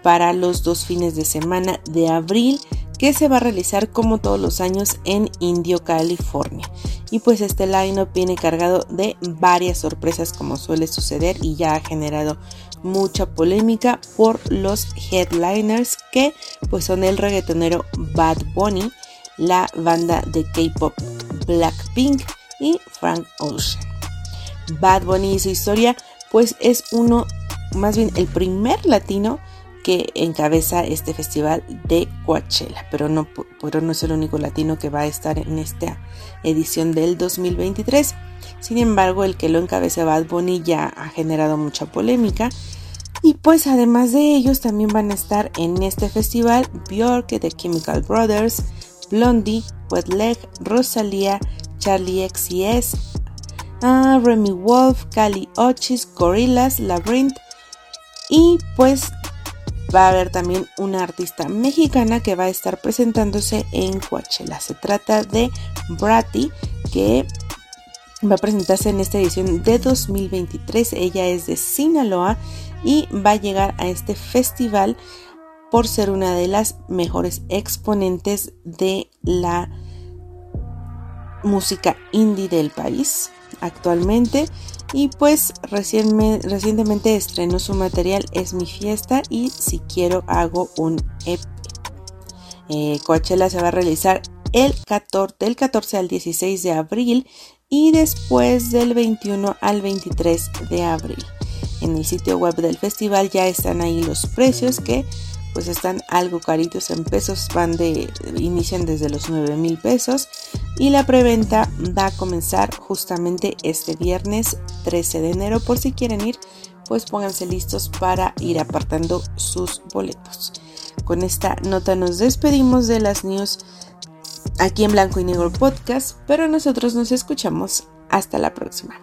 para los dos fines de semana de abril que se va a realizar como todos los años en Indio, California. Y pues este line-up viene cargado de varias sorpresas como suele suceder y ya ha generado mucha polémica por los headliners que pues son el reggaetonero Bad Bunny, la banda de K-pop Blackpink y Frank Ocean. Bad Bunny y su historia pues es uno, más bien el primer latino que encabeza este festival de Coachella, pero no, pero no es el único latino que va a estar en esta edición del 2023. Sin embargo, el que lo encabeza Bad Bunny ya ha generado mucha polémica. Y pues además de ellos también van a estar en este festival Björk, The Chemical Brothers, Blondie, Wet Leg, Rosalía, Charlie XCS, uh, Remy Wolf, Cali Ochis, Gorillaz, Labyrinth y pues va a haber también una artista mexicana que va a estar presentándose en Coachella. Se trata de Bratty, que va a presentarse en esta edición de 2023. Ella es de Sinaloa y va a llegar a este festival por ser una de las mejores exponentes de la música indie del país. Actualmente y pues recientemente estrenó su material Es mi fiesta y si quiero hago un EP. Eh, Coachella se va a realizar el 14, del 14 al 16 de abril y después del 21 al 23 de abril. En el sitio web del festival ya están ahí los precios que pues están algo caritos en pesos, van de inician desde los 9 mil pesos y la preventa va a comenzar justamente este viernes 13 de enero por si quieren ir pues pónganse listos para ir apartando sus boletos. Con esta nota nos despedimos de las news aquí en Blanco y Negro Podcast, pero nosotros nos escuchamos hasta la próxima.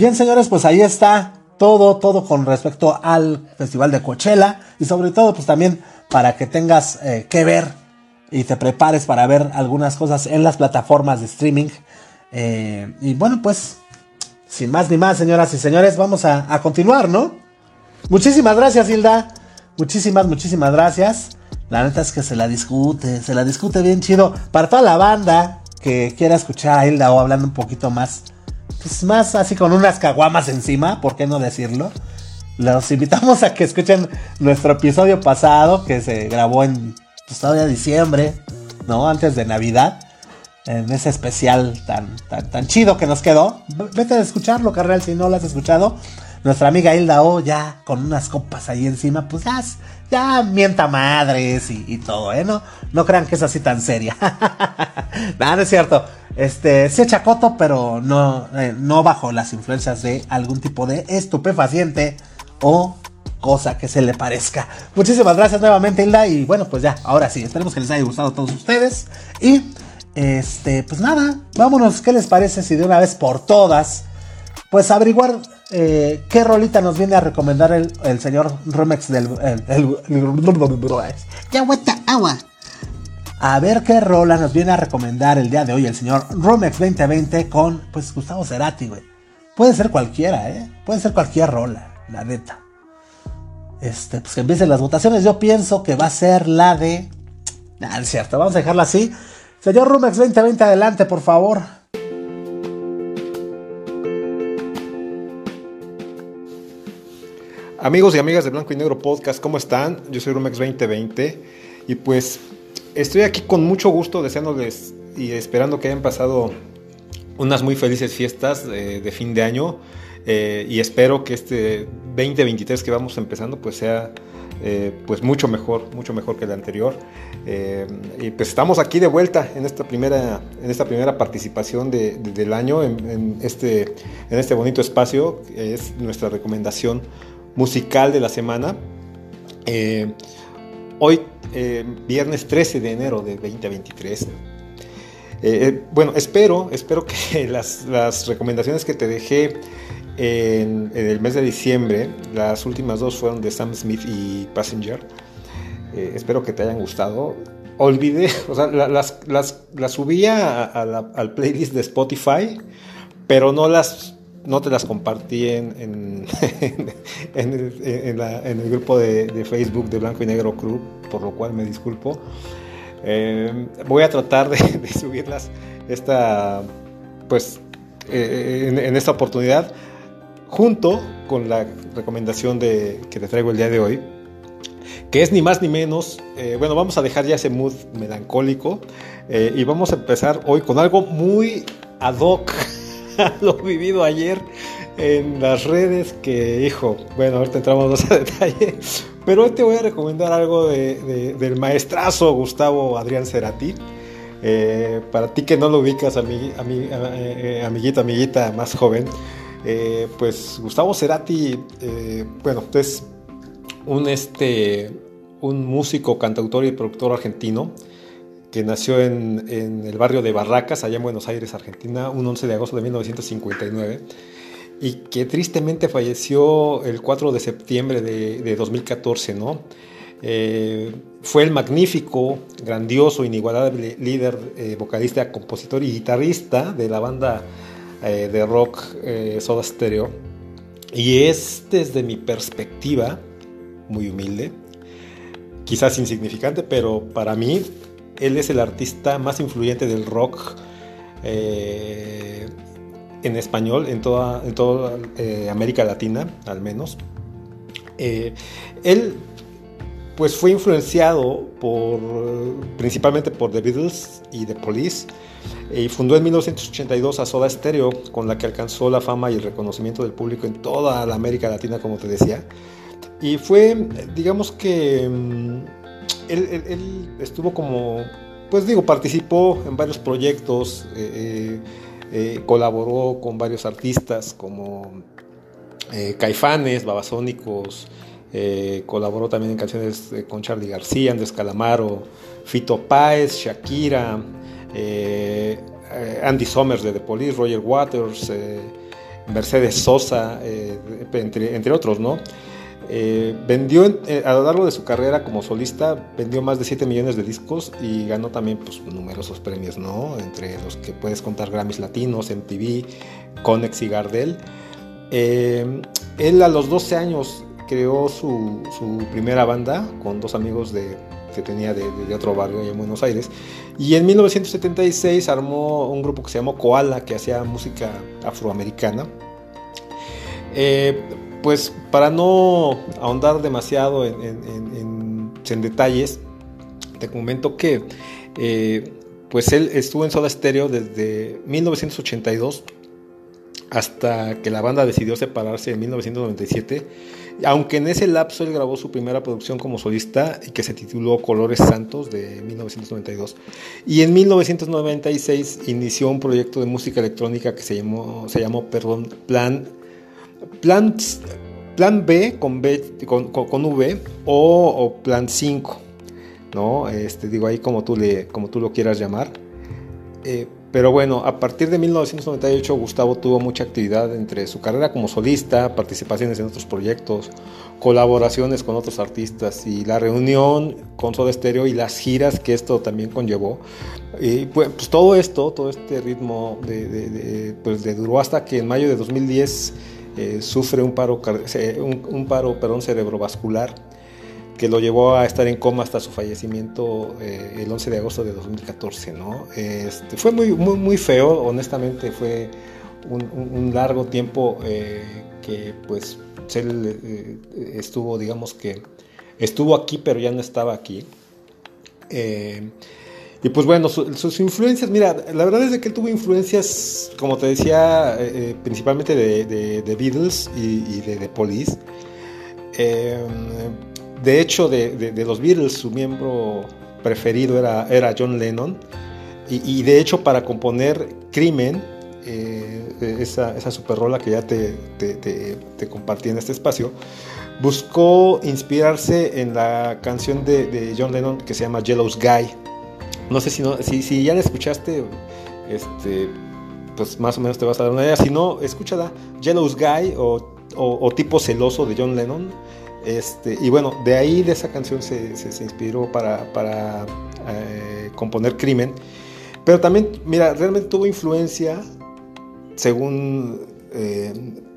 Bien, señores, pues ahí está todo, todo con respecto al Festival de Coachella y sobre todo, pues también para que tengas eh, que ver y te prepares para ver algunas cosas en las plataformas de streaming. Eh, y bueno, pues sin más ni más, señoras y señores, vamos a, a continuar, ¿no? Muchísimas gracias, Hilda. Muchísimas, muchísimas gracias. La neta es que se la discute, se la discute bien chido. Para toda la banda que quiera escuchar a Hilda o hablando un poquito más, pues más así con unas caguamas encima, ¿por qué no decirlo? Los invitamos a que escuchen nuestro episodio pasado que se grabó en pues, todavía diciembre, ¿no? Antes de Navidad en ese especial tan, tan, tan chido que nos quedó. Vete a escucharlo, carnal, si no lo has escuchado. Nuestra amiga Hilda O ya con unas copas ahí encima, pues ya, ya mienta madres y, todo, ¿eh? No, no crean que es así tan seria. Nada, no es cierto. Este, se echa coto, pero no, eh, no bajo las influencias de algún tipo de estupefaciente o cosa que se le parezca. Muchísimas gracias nuevamente, Hilda. Y bueno, pues ya, ahora sí, esperemos que les haya gustado a todos ustedes. Y este, pues nada, vámonos, ¿qué les parece si de una vez por todas, pues averiguar eh, qué rolita nos viene a recomendar el, señor Romex del... El, ya agua. A ver qué rola nos viene a recomendar el día de hoy el señor Romex 2020 con, pues, Gustavo Cerati, güey. Puede ser cualquiera, ¿eh? Puede ser cualquier rola, la neta. Este, pues que empiecen las votaciones. Yo pienso que va a ser la de... Ah, es cierto, vamos a dejarla así. Señor Rumex 2020, adelante, por favor. Amigos y amigas de Blanco y Negro Podcast, ¿cómo están? Yo soy Rumex 2020 y pues estoy aquí con mucho gusto deseándoles y esperando que hayan pasado unas muy felices fiestas de, fin de año eh, y espero que este 2023 que vamos empezando pues sea eh, pues mucho mejor, mucho mejor que el anterior. Eh, y pues estamos aquí de vuelta en esta primera, en esta primera participación del año en, este, en este bonito espacio, es nuestra recomendación musical de la semana. Eh, hoy, viernes 13 de enero de 2023. bueno, espero, espero que las, las recomendaciones que te dejé en, el mes de diciembre. Las últimas dos fueron de Sam Smith y Passenger. Eh, espero que te hayan gustado. Olvidé, o sea, las, las, las subía al playlist de Spotify, pero no las no te las compartí en, en, el, grupo de, Facebook de Blanco y Negro Club, por lo cual me disculpo. Eh, voy a tratar de, subirlas esta, pues, eh, en, esta oportunidad junto con la recomendación de, que te traigo el día de hoy, que es ni más ni menos, eh, bueno, vamos a dejar ya ese mood melancólico y vamos a empezar hoy con algo muy ad hoc lo vivido ayer en las redes que, hijo, bueno, ahorita entramos más a detalle, pero hoy te voy a recomendar algo del maestrazo Gustavo Adrián Cerati. Eh, para ti que no lo ubicas, amiguito, amiguita más joven, eh, pues Gustavo Cerati, eh, bueno, es un, este, un músico, cantautor y productor argentino que nació en, el barrio de Barracas, allá en Buenos Aires, Argentina, un 11 de agosto de 1959, y que tristemente falleció el 4 de septiembre de, 2014, ¿no? Eh, fue el magnífico, grandioso, inigualable líder, vocalista, compositor y guitarrista de la banda eh, de rock eh, Soda Stereo. Y es desde mi perspectiva, muy humilde, quizás insignificante, pero para mí él es el artista más influyente del rock eh, en español en toda, en toda eh, América Latina, al menos. Eh, él pues fue influenciado por principalmente por The Beatles y The Police y fundó en 1982 a Soda Stereo con la que alcanzó la fama y el reconocimiento del público en toda la América Latina como te decía y fue digamos que él, estuvo como pues digo participó en varios proyectos eh, eh, colaboró con varios artistas como eh, Caifanes, Babasónicos, eh, colaboró también en canciones con Charlie García, Andrés Calamaro, Fito Páez, Shakira, Andy Summers de The Police, Roger Waters, Mercedes Sosa, entre, otros, ¿no? Eh, vendió eh, a lo largo de su carrera como solista, vendió más de 7 millones de discos y ganó también pues, numerosos premios, ¿no? Entre los que puedes contar Grammys Latinos, MTV, Conex y Gardel. Eh, él a los 12 años creó su, su, primera banda con dos amigos de, que tenía de, otro barrio en Buenos Aires. Y en 1976 armó un grupo que se llamó Koala, que hacía música afroamericana. Eh, pues para no ahondar demasiado en, detalles, te comento que eh, pues él estuvo en Soda Stereo desde 1982 hasta que la banda decidió separarse en 1997, aunque en ese lapso él grabó su primera producción como solista y que se tituló Colores Santos de 1992. Y en 1996 inició un proyecto de música electrónica que se llamó, se llamó perdón, Plan Plan, plan B con, B con, con V o, plan 5, ¿no? Este, digo ahí como tú, le, como tú lo quieras llamar. Eh, pero bueno, a partir de 1998 Gustavo tuvo mucha actividad entre su carrera como solista, participaciones en otros proyectos, colaboraciones con otros artistas y la reunión con Soda Stereo y las giras que esto también conllevó. Y pues, pues todo esto, todo este ritmo de, pues de duró hasta que en mayo de 2010 eh, sufre un paro, un, paro perdón, cerebrovascular que lo llevó a estar en coma hasta su fallecimiento eh, el 11 de agosto de 2014. ¿no? Este, fue muy, muy, muy feo, honestamente fue un, largo tiempo eh, que pues él estuvo, digamos que estuvo aquí pero ya no estaba aquí. Eh, y pues bueno, su, sus influencias, mira, la verdad es que él tuvo influencias, como te decía, eh, principalmente de, de, Beatles y, de, de Police. Eh, de hecho, de, los Beatles, su miembro preferido era, era John Lennon. Y, de hecho, para componer Crimen, eh, esa, esa super rola que ya te, te, compartí en este espacio, buscó inspirarse en la canción de, de John Lennon que se llama Jealous Guy. No sé si, no, si, si ya la escuchaste, este, pues más o menos te vas a dar una idea. Si no, escúchala, Jealous Guy o, o, Tipo Celoso de John Lennon. Este, y bueno, de ahí de esa canción se, se, se inspiró para, para eh, componer Crimen. Pero también, mira, realmente tuvo influencia, según eh,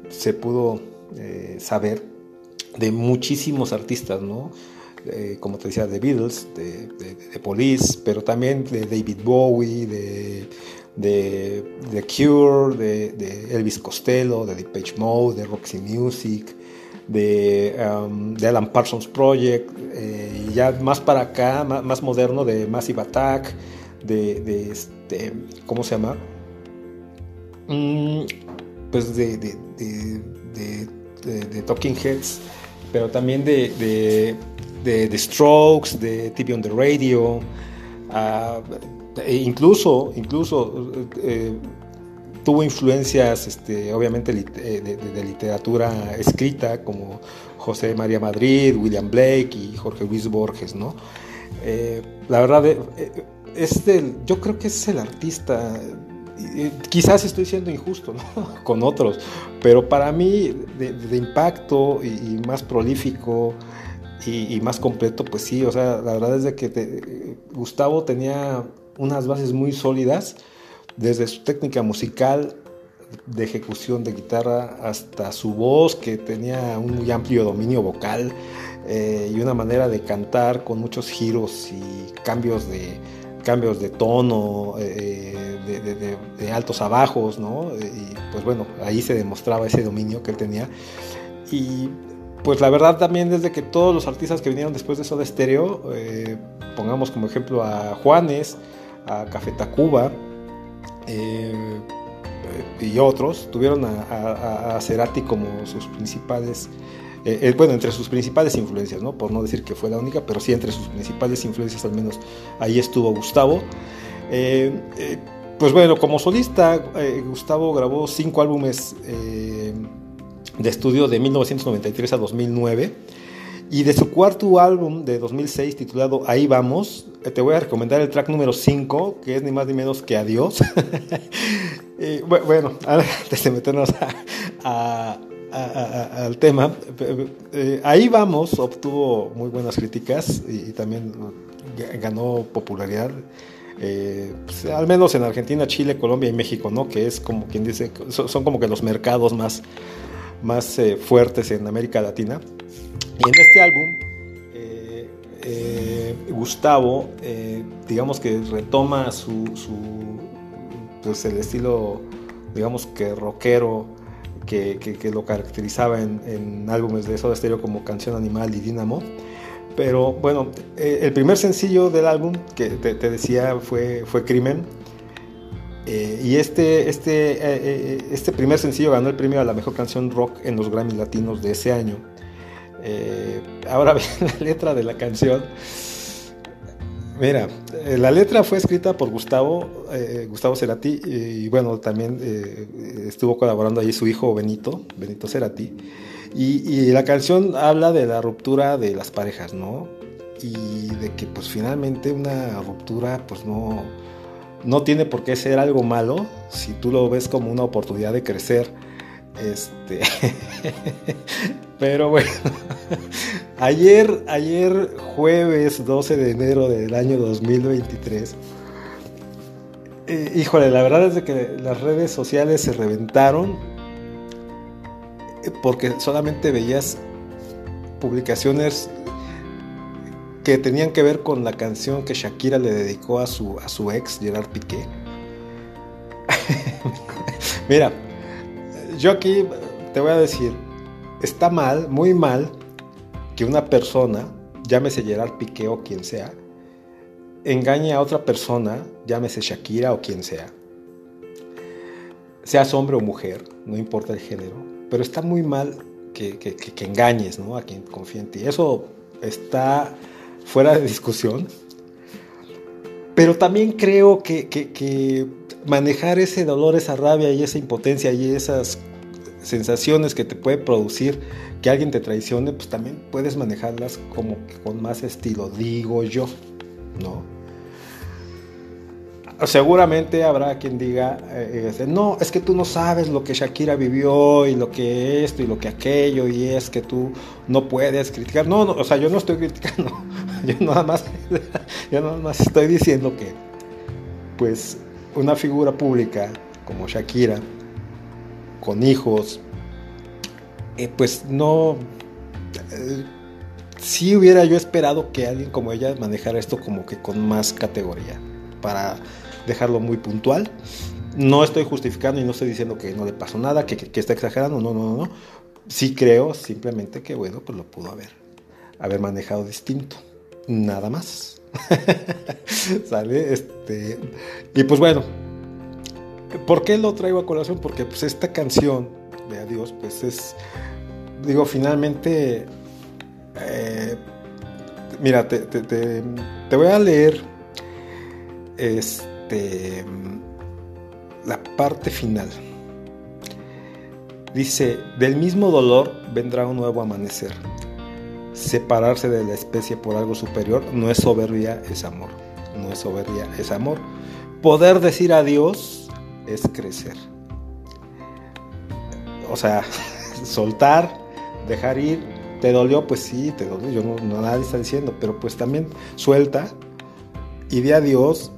se pudo eh, saber, de muchísimos artistas, ¿no? Como te decía, de Beatles, de, de, de, Police, pero también de David Bowie, de, de, de Cure, de, Elvis Costello, de Depeche Mode, de Roxy Music, de, um, de Alan Parsons Project, eh, ya más para acá, más, más, moderno, de Massive Attack, de, este, ¿cómo se llama? Mm, pues de, de, Talking Heads, pero también de de The Strokes, de TV on the Radio, uh, e incluso, incluso eh, tuvo influencias, este, obviamente, de, de, literatura escrita, como José María Madrid, William Blake y Jorge Luis Borges, ¿no? Eh, la verdad, eh, es del, yo creo que es el artista, quizás estoy siendo injusto con otros, pero para mí de, impacto y más prolífico, y, y, más completo, pues sí, o sea, la verdad es de que te, Gustavo tenía unas bases muy sólidas, desde su técnica musical, de ejecución de guitarra hasta su voz, que tenía un muy amplio dominio vocal eh, y una manera de cantar con muchos giros y cambios de, cambios de tono, eh, de, de, altos a bajos, ¿no? Y pues bueno, ahí se demostraba ese dominio que él tenía. Y pues la verdad también desde que todos los artistas que vinieron después de Soda Stereo, eh, pongamos como ejemplo a Juanes, a Café Tacuba eh, y otros, tuvieron a, a, Cerati como sus principales, eh, bueno, entre sus principales influencias, ¿no? Por no decir que fue la única, pero sí entre sus principales influencias al menos ahí estuvo Gustavo. pues bueno, como solista, Gustavo grabó cinco álbumes de estudio de 1993 a 2009. Y de su cuarto álbum de 2006 titulado Ahí vamos, eh, te voy a recomendar el track número 5, que es ni más ni menos que Adiós. bueno, antes de meternos al tema, eh, Ahí vamos obtuvo muy buenas críticas y, también ganó popularidad. Eh, pues, al menos en Argentina, Chile, Colombia y México, ¿no? Que es como quien dice, son como que los mercados más, más eh, fuertes en América Latina. Y en este álbum, eh, eh, Gustavo, digamos que retoma su, pues el estilo, digamos que rockero que, que, lo caracterizaba en, álbumes de Soda Stereo como Canción Animal y Dínamo. Pero bueno, el primer sencillo del álbum que te, te decía fue, fue Crimen eh, y este, este, eh, eh, este primer sencillo ganó el premio a la mejor canción rock en los Grammy Latinos de ese año. ahora bien, la letra de la canción. Mira, la letra fue escrita por Gustavo, Gustavo Cerati, y, bueno, también estuvo colaborando ahí su hijo Benito, Benito Cerati. Y, y, la canción habla de la ruptura de las parejas, ¿no? Y de que pues finalmente una ruptura pues no, no tiene por qué ser algo malo si tú lo ves como una oportunidad de crecer. Este. Pero bueno. ayer, ayer, jueves 12 de enero del año 2023. Eh, híjole, la verdad es que las redes sociales se reventaron eh, porque solamente veías publicaciones que tenían que ver con la canción que Shakira le dedicó a su, a su ex, Gerard Piqué. Mira, yo aquí te voy a decir, está mal, muy mal, que una persona, llámese Gerard Piqué o quien sea, engañe a otra persona, llámese Shakira o quien sea. Seas hombre o mujer, no importa el género, pero está muy mal que, que engañes ¿no? a quien confía en ti. Eso está fuera de discusión. Pero también creo que, manejar ese dolor, esa rabia y esa impotencia y esas sensaciones que te puede producir que alguien te traicione, pues también puedes manejarlas como con más estilo, digo yo, ¿no? Seguramente habrá quien diga, eh, este, no, es que tú no sabes lo que Shakira vivió y lo que esto y lo que aquello y es que tú no puedes criticar. No, no o sea, yo no estoy criticando, yo nada más, yo nada más estoy diciendo que, pues, una figura pública como Shakira, con hijos, eh, pues no, eh, sí hubiera yo esperado que alguien como ella manejara esto como que con más categoría para dejarlo muy puntual. No estoy justificando y no estoy diciendo que no le pasó nada, que, está exagerando, no, no, no. Sí creo simplemente que, bueno, pues lo pudo haber, haber manejado distinto. Nada más. ¿Sale? Este, y pues bueno, ¿por qué lo traigo a colación? Porque pues esta canción de Adiós, pues es, digo, finalmente, eh, mira, te, te voy a leer este este, la parte final. Dice, del mismo dolor vendrá un nuevo amanecer. Separarse de la especie por algo superior no es soberbia, es amor. No es soberbia, es amor. Poder decir adiós es crecer. O sea, soltar, dejar ir, te dolió, pues sí, te dolió, yo no, nadie está diciendo, pero pues también suelta y di adiós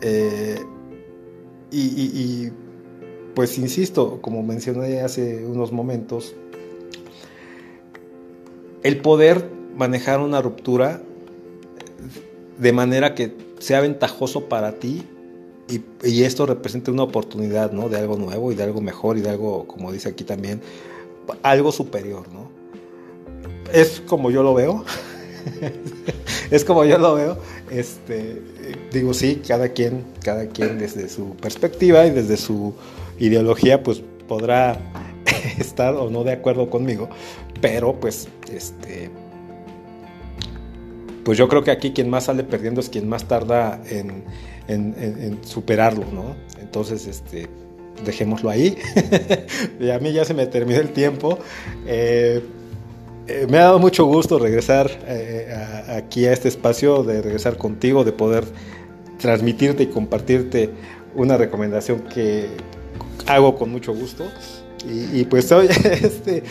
eh, y, pues insisto, como mencioné hace unos momentos, el poder manejar una ruptura de manera que sea ventajoso para ti y, esto represente una oportunidad, ¿no? De algo nuevo y de algo mejor y de algo, como dice aquí también, algo superior, ¿no? Es como yo lo veo. es como yo lo veo. Este, digo, sí, cada quien, cada quien desde su perspectiva y desde su ideología, pues podrá estar o no de acuerdo conmigo, pero pues, este, pues yo creo que aquí quien más sale perdiendo es quien más tarda en, superarlo, ¿no? Entonces, este, dejémoslo ahí. y a mí ya se me terminó el tiempo. Eh, eh, me ha dado mucho gusto regresar eh, aquí a este espacio, de regresar contigo, de poder transmitirte y compartirte una recomendación que hago con mucho gusto. Y, pues hoy, este,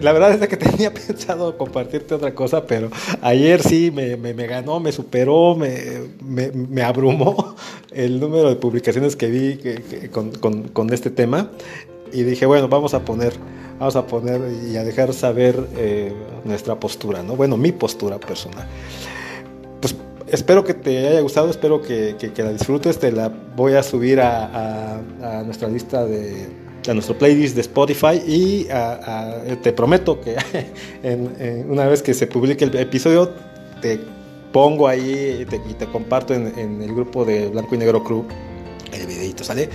la verdad es que tenía pensado compartirte otra cosa, pero ayer sí me, ganó, me superó, me, me, abrumó el número de publicaciones que vi con, este tema. Y dije, bueno, vamos a poner, vamos a poner y a dejar saber eh, nuestra postura, ¿no? Bueno, mi postura personal. Pues espero que te haya gustado, espero que, la disfrutes, te la voy a subir a nuestra lista de a nuestro playlist de Spotify y te prometo que una vez que se publique el episodio te pongo ahí y te, comparto en, el grupo de Blanco y Negro Crew el videito, ¿sale?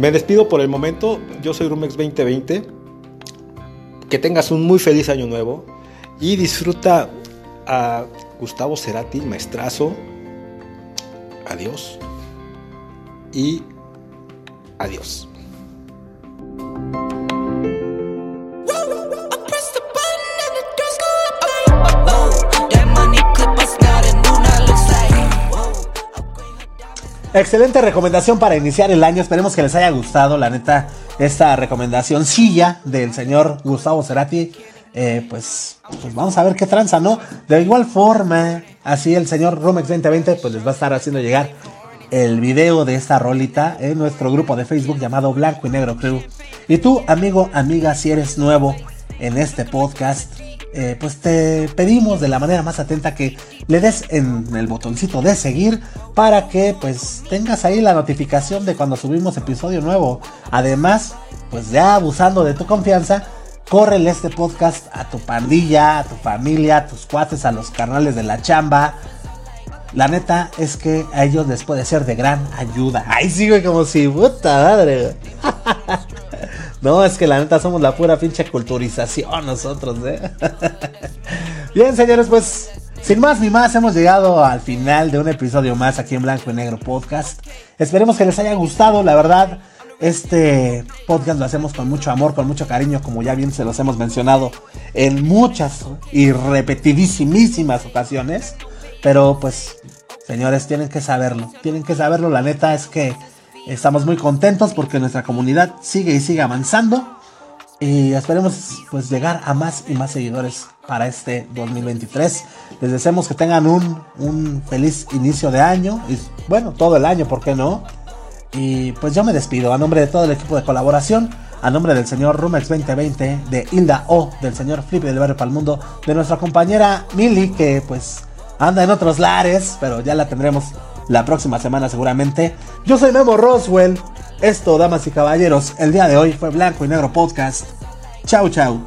Me despido por el momento, yo soy Rumex 2020, que tengas un muy feliz año nuevo y disfruta a Gustavo Cerati, maestrazo, adiós. Y adiós. Excelente recomendación para iniciar el año. Esperemos que les haya gustado, la neta, esta recomendación silla del señor Gustavo Cerati. Eh, pues, pues, vamos a ver qué tranza, ¿no? De igual forma, así el señor Romex 2020 pues les va a estar haciendo llegar el video de esta rolita en nuestro grupo de Facebook llamado Blanco y Negro Crew. Y tú, amigo, amiga, si eres nuevo en este podcast, eh, pues te pedimos de la manera más atenta que le des en el botoncito de seguir para que pues tengas ahí la notificación de cuando subimos episodio nuevo. Además, pues ya abusando de tu confianza, córrele este podcast a tu pandilla, a tu familia, a tus cuates, a los carnales de la chamba. La neta es que a ellos les puede ser de gran ayuda. Ahí sigo como si puta madre. No, es que la neta somos la pura pinche culturización nosotros, ¿eh? Bien, señores, pues sin más ni más hemos llegado al final de un episodio más aquí en Blanco y Negro Podcast. Esperemos que les haya gustado, la verdad. Este podcast lo hacemos con mucho amor, con mucho cariño, como ya bien se los hemos mencionado en muchas y repetidísimas ocasiones. Pero pues, señores, tienen que saberlo. Tienen que saberlo. La neta es que Estamos muy contentos porque nuestra comunidad sigue y sigue avanzando. Y esperemos pues llegar a más y más seguidores para este 2023. Les deseamos que tengan un, un feliz inicio de año. Y bueno, todo el año, ¿por qué no? Y pues yo me despido a nombre de todo el equipo de colaboración. A nombre del señor Rumex 2020, de Hilda O, del señor Flippy del Barrio Palmundo, de nuestra compañera Mili, que pues anda en otros lares, pero ya la tendremos la próxima semana seguramente. Yo soy Memo Roswell. Esto, damas y caballeros, el día de hoy fue Blanco y Negro Podcast. Chau, chau.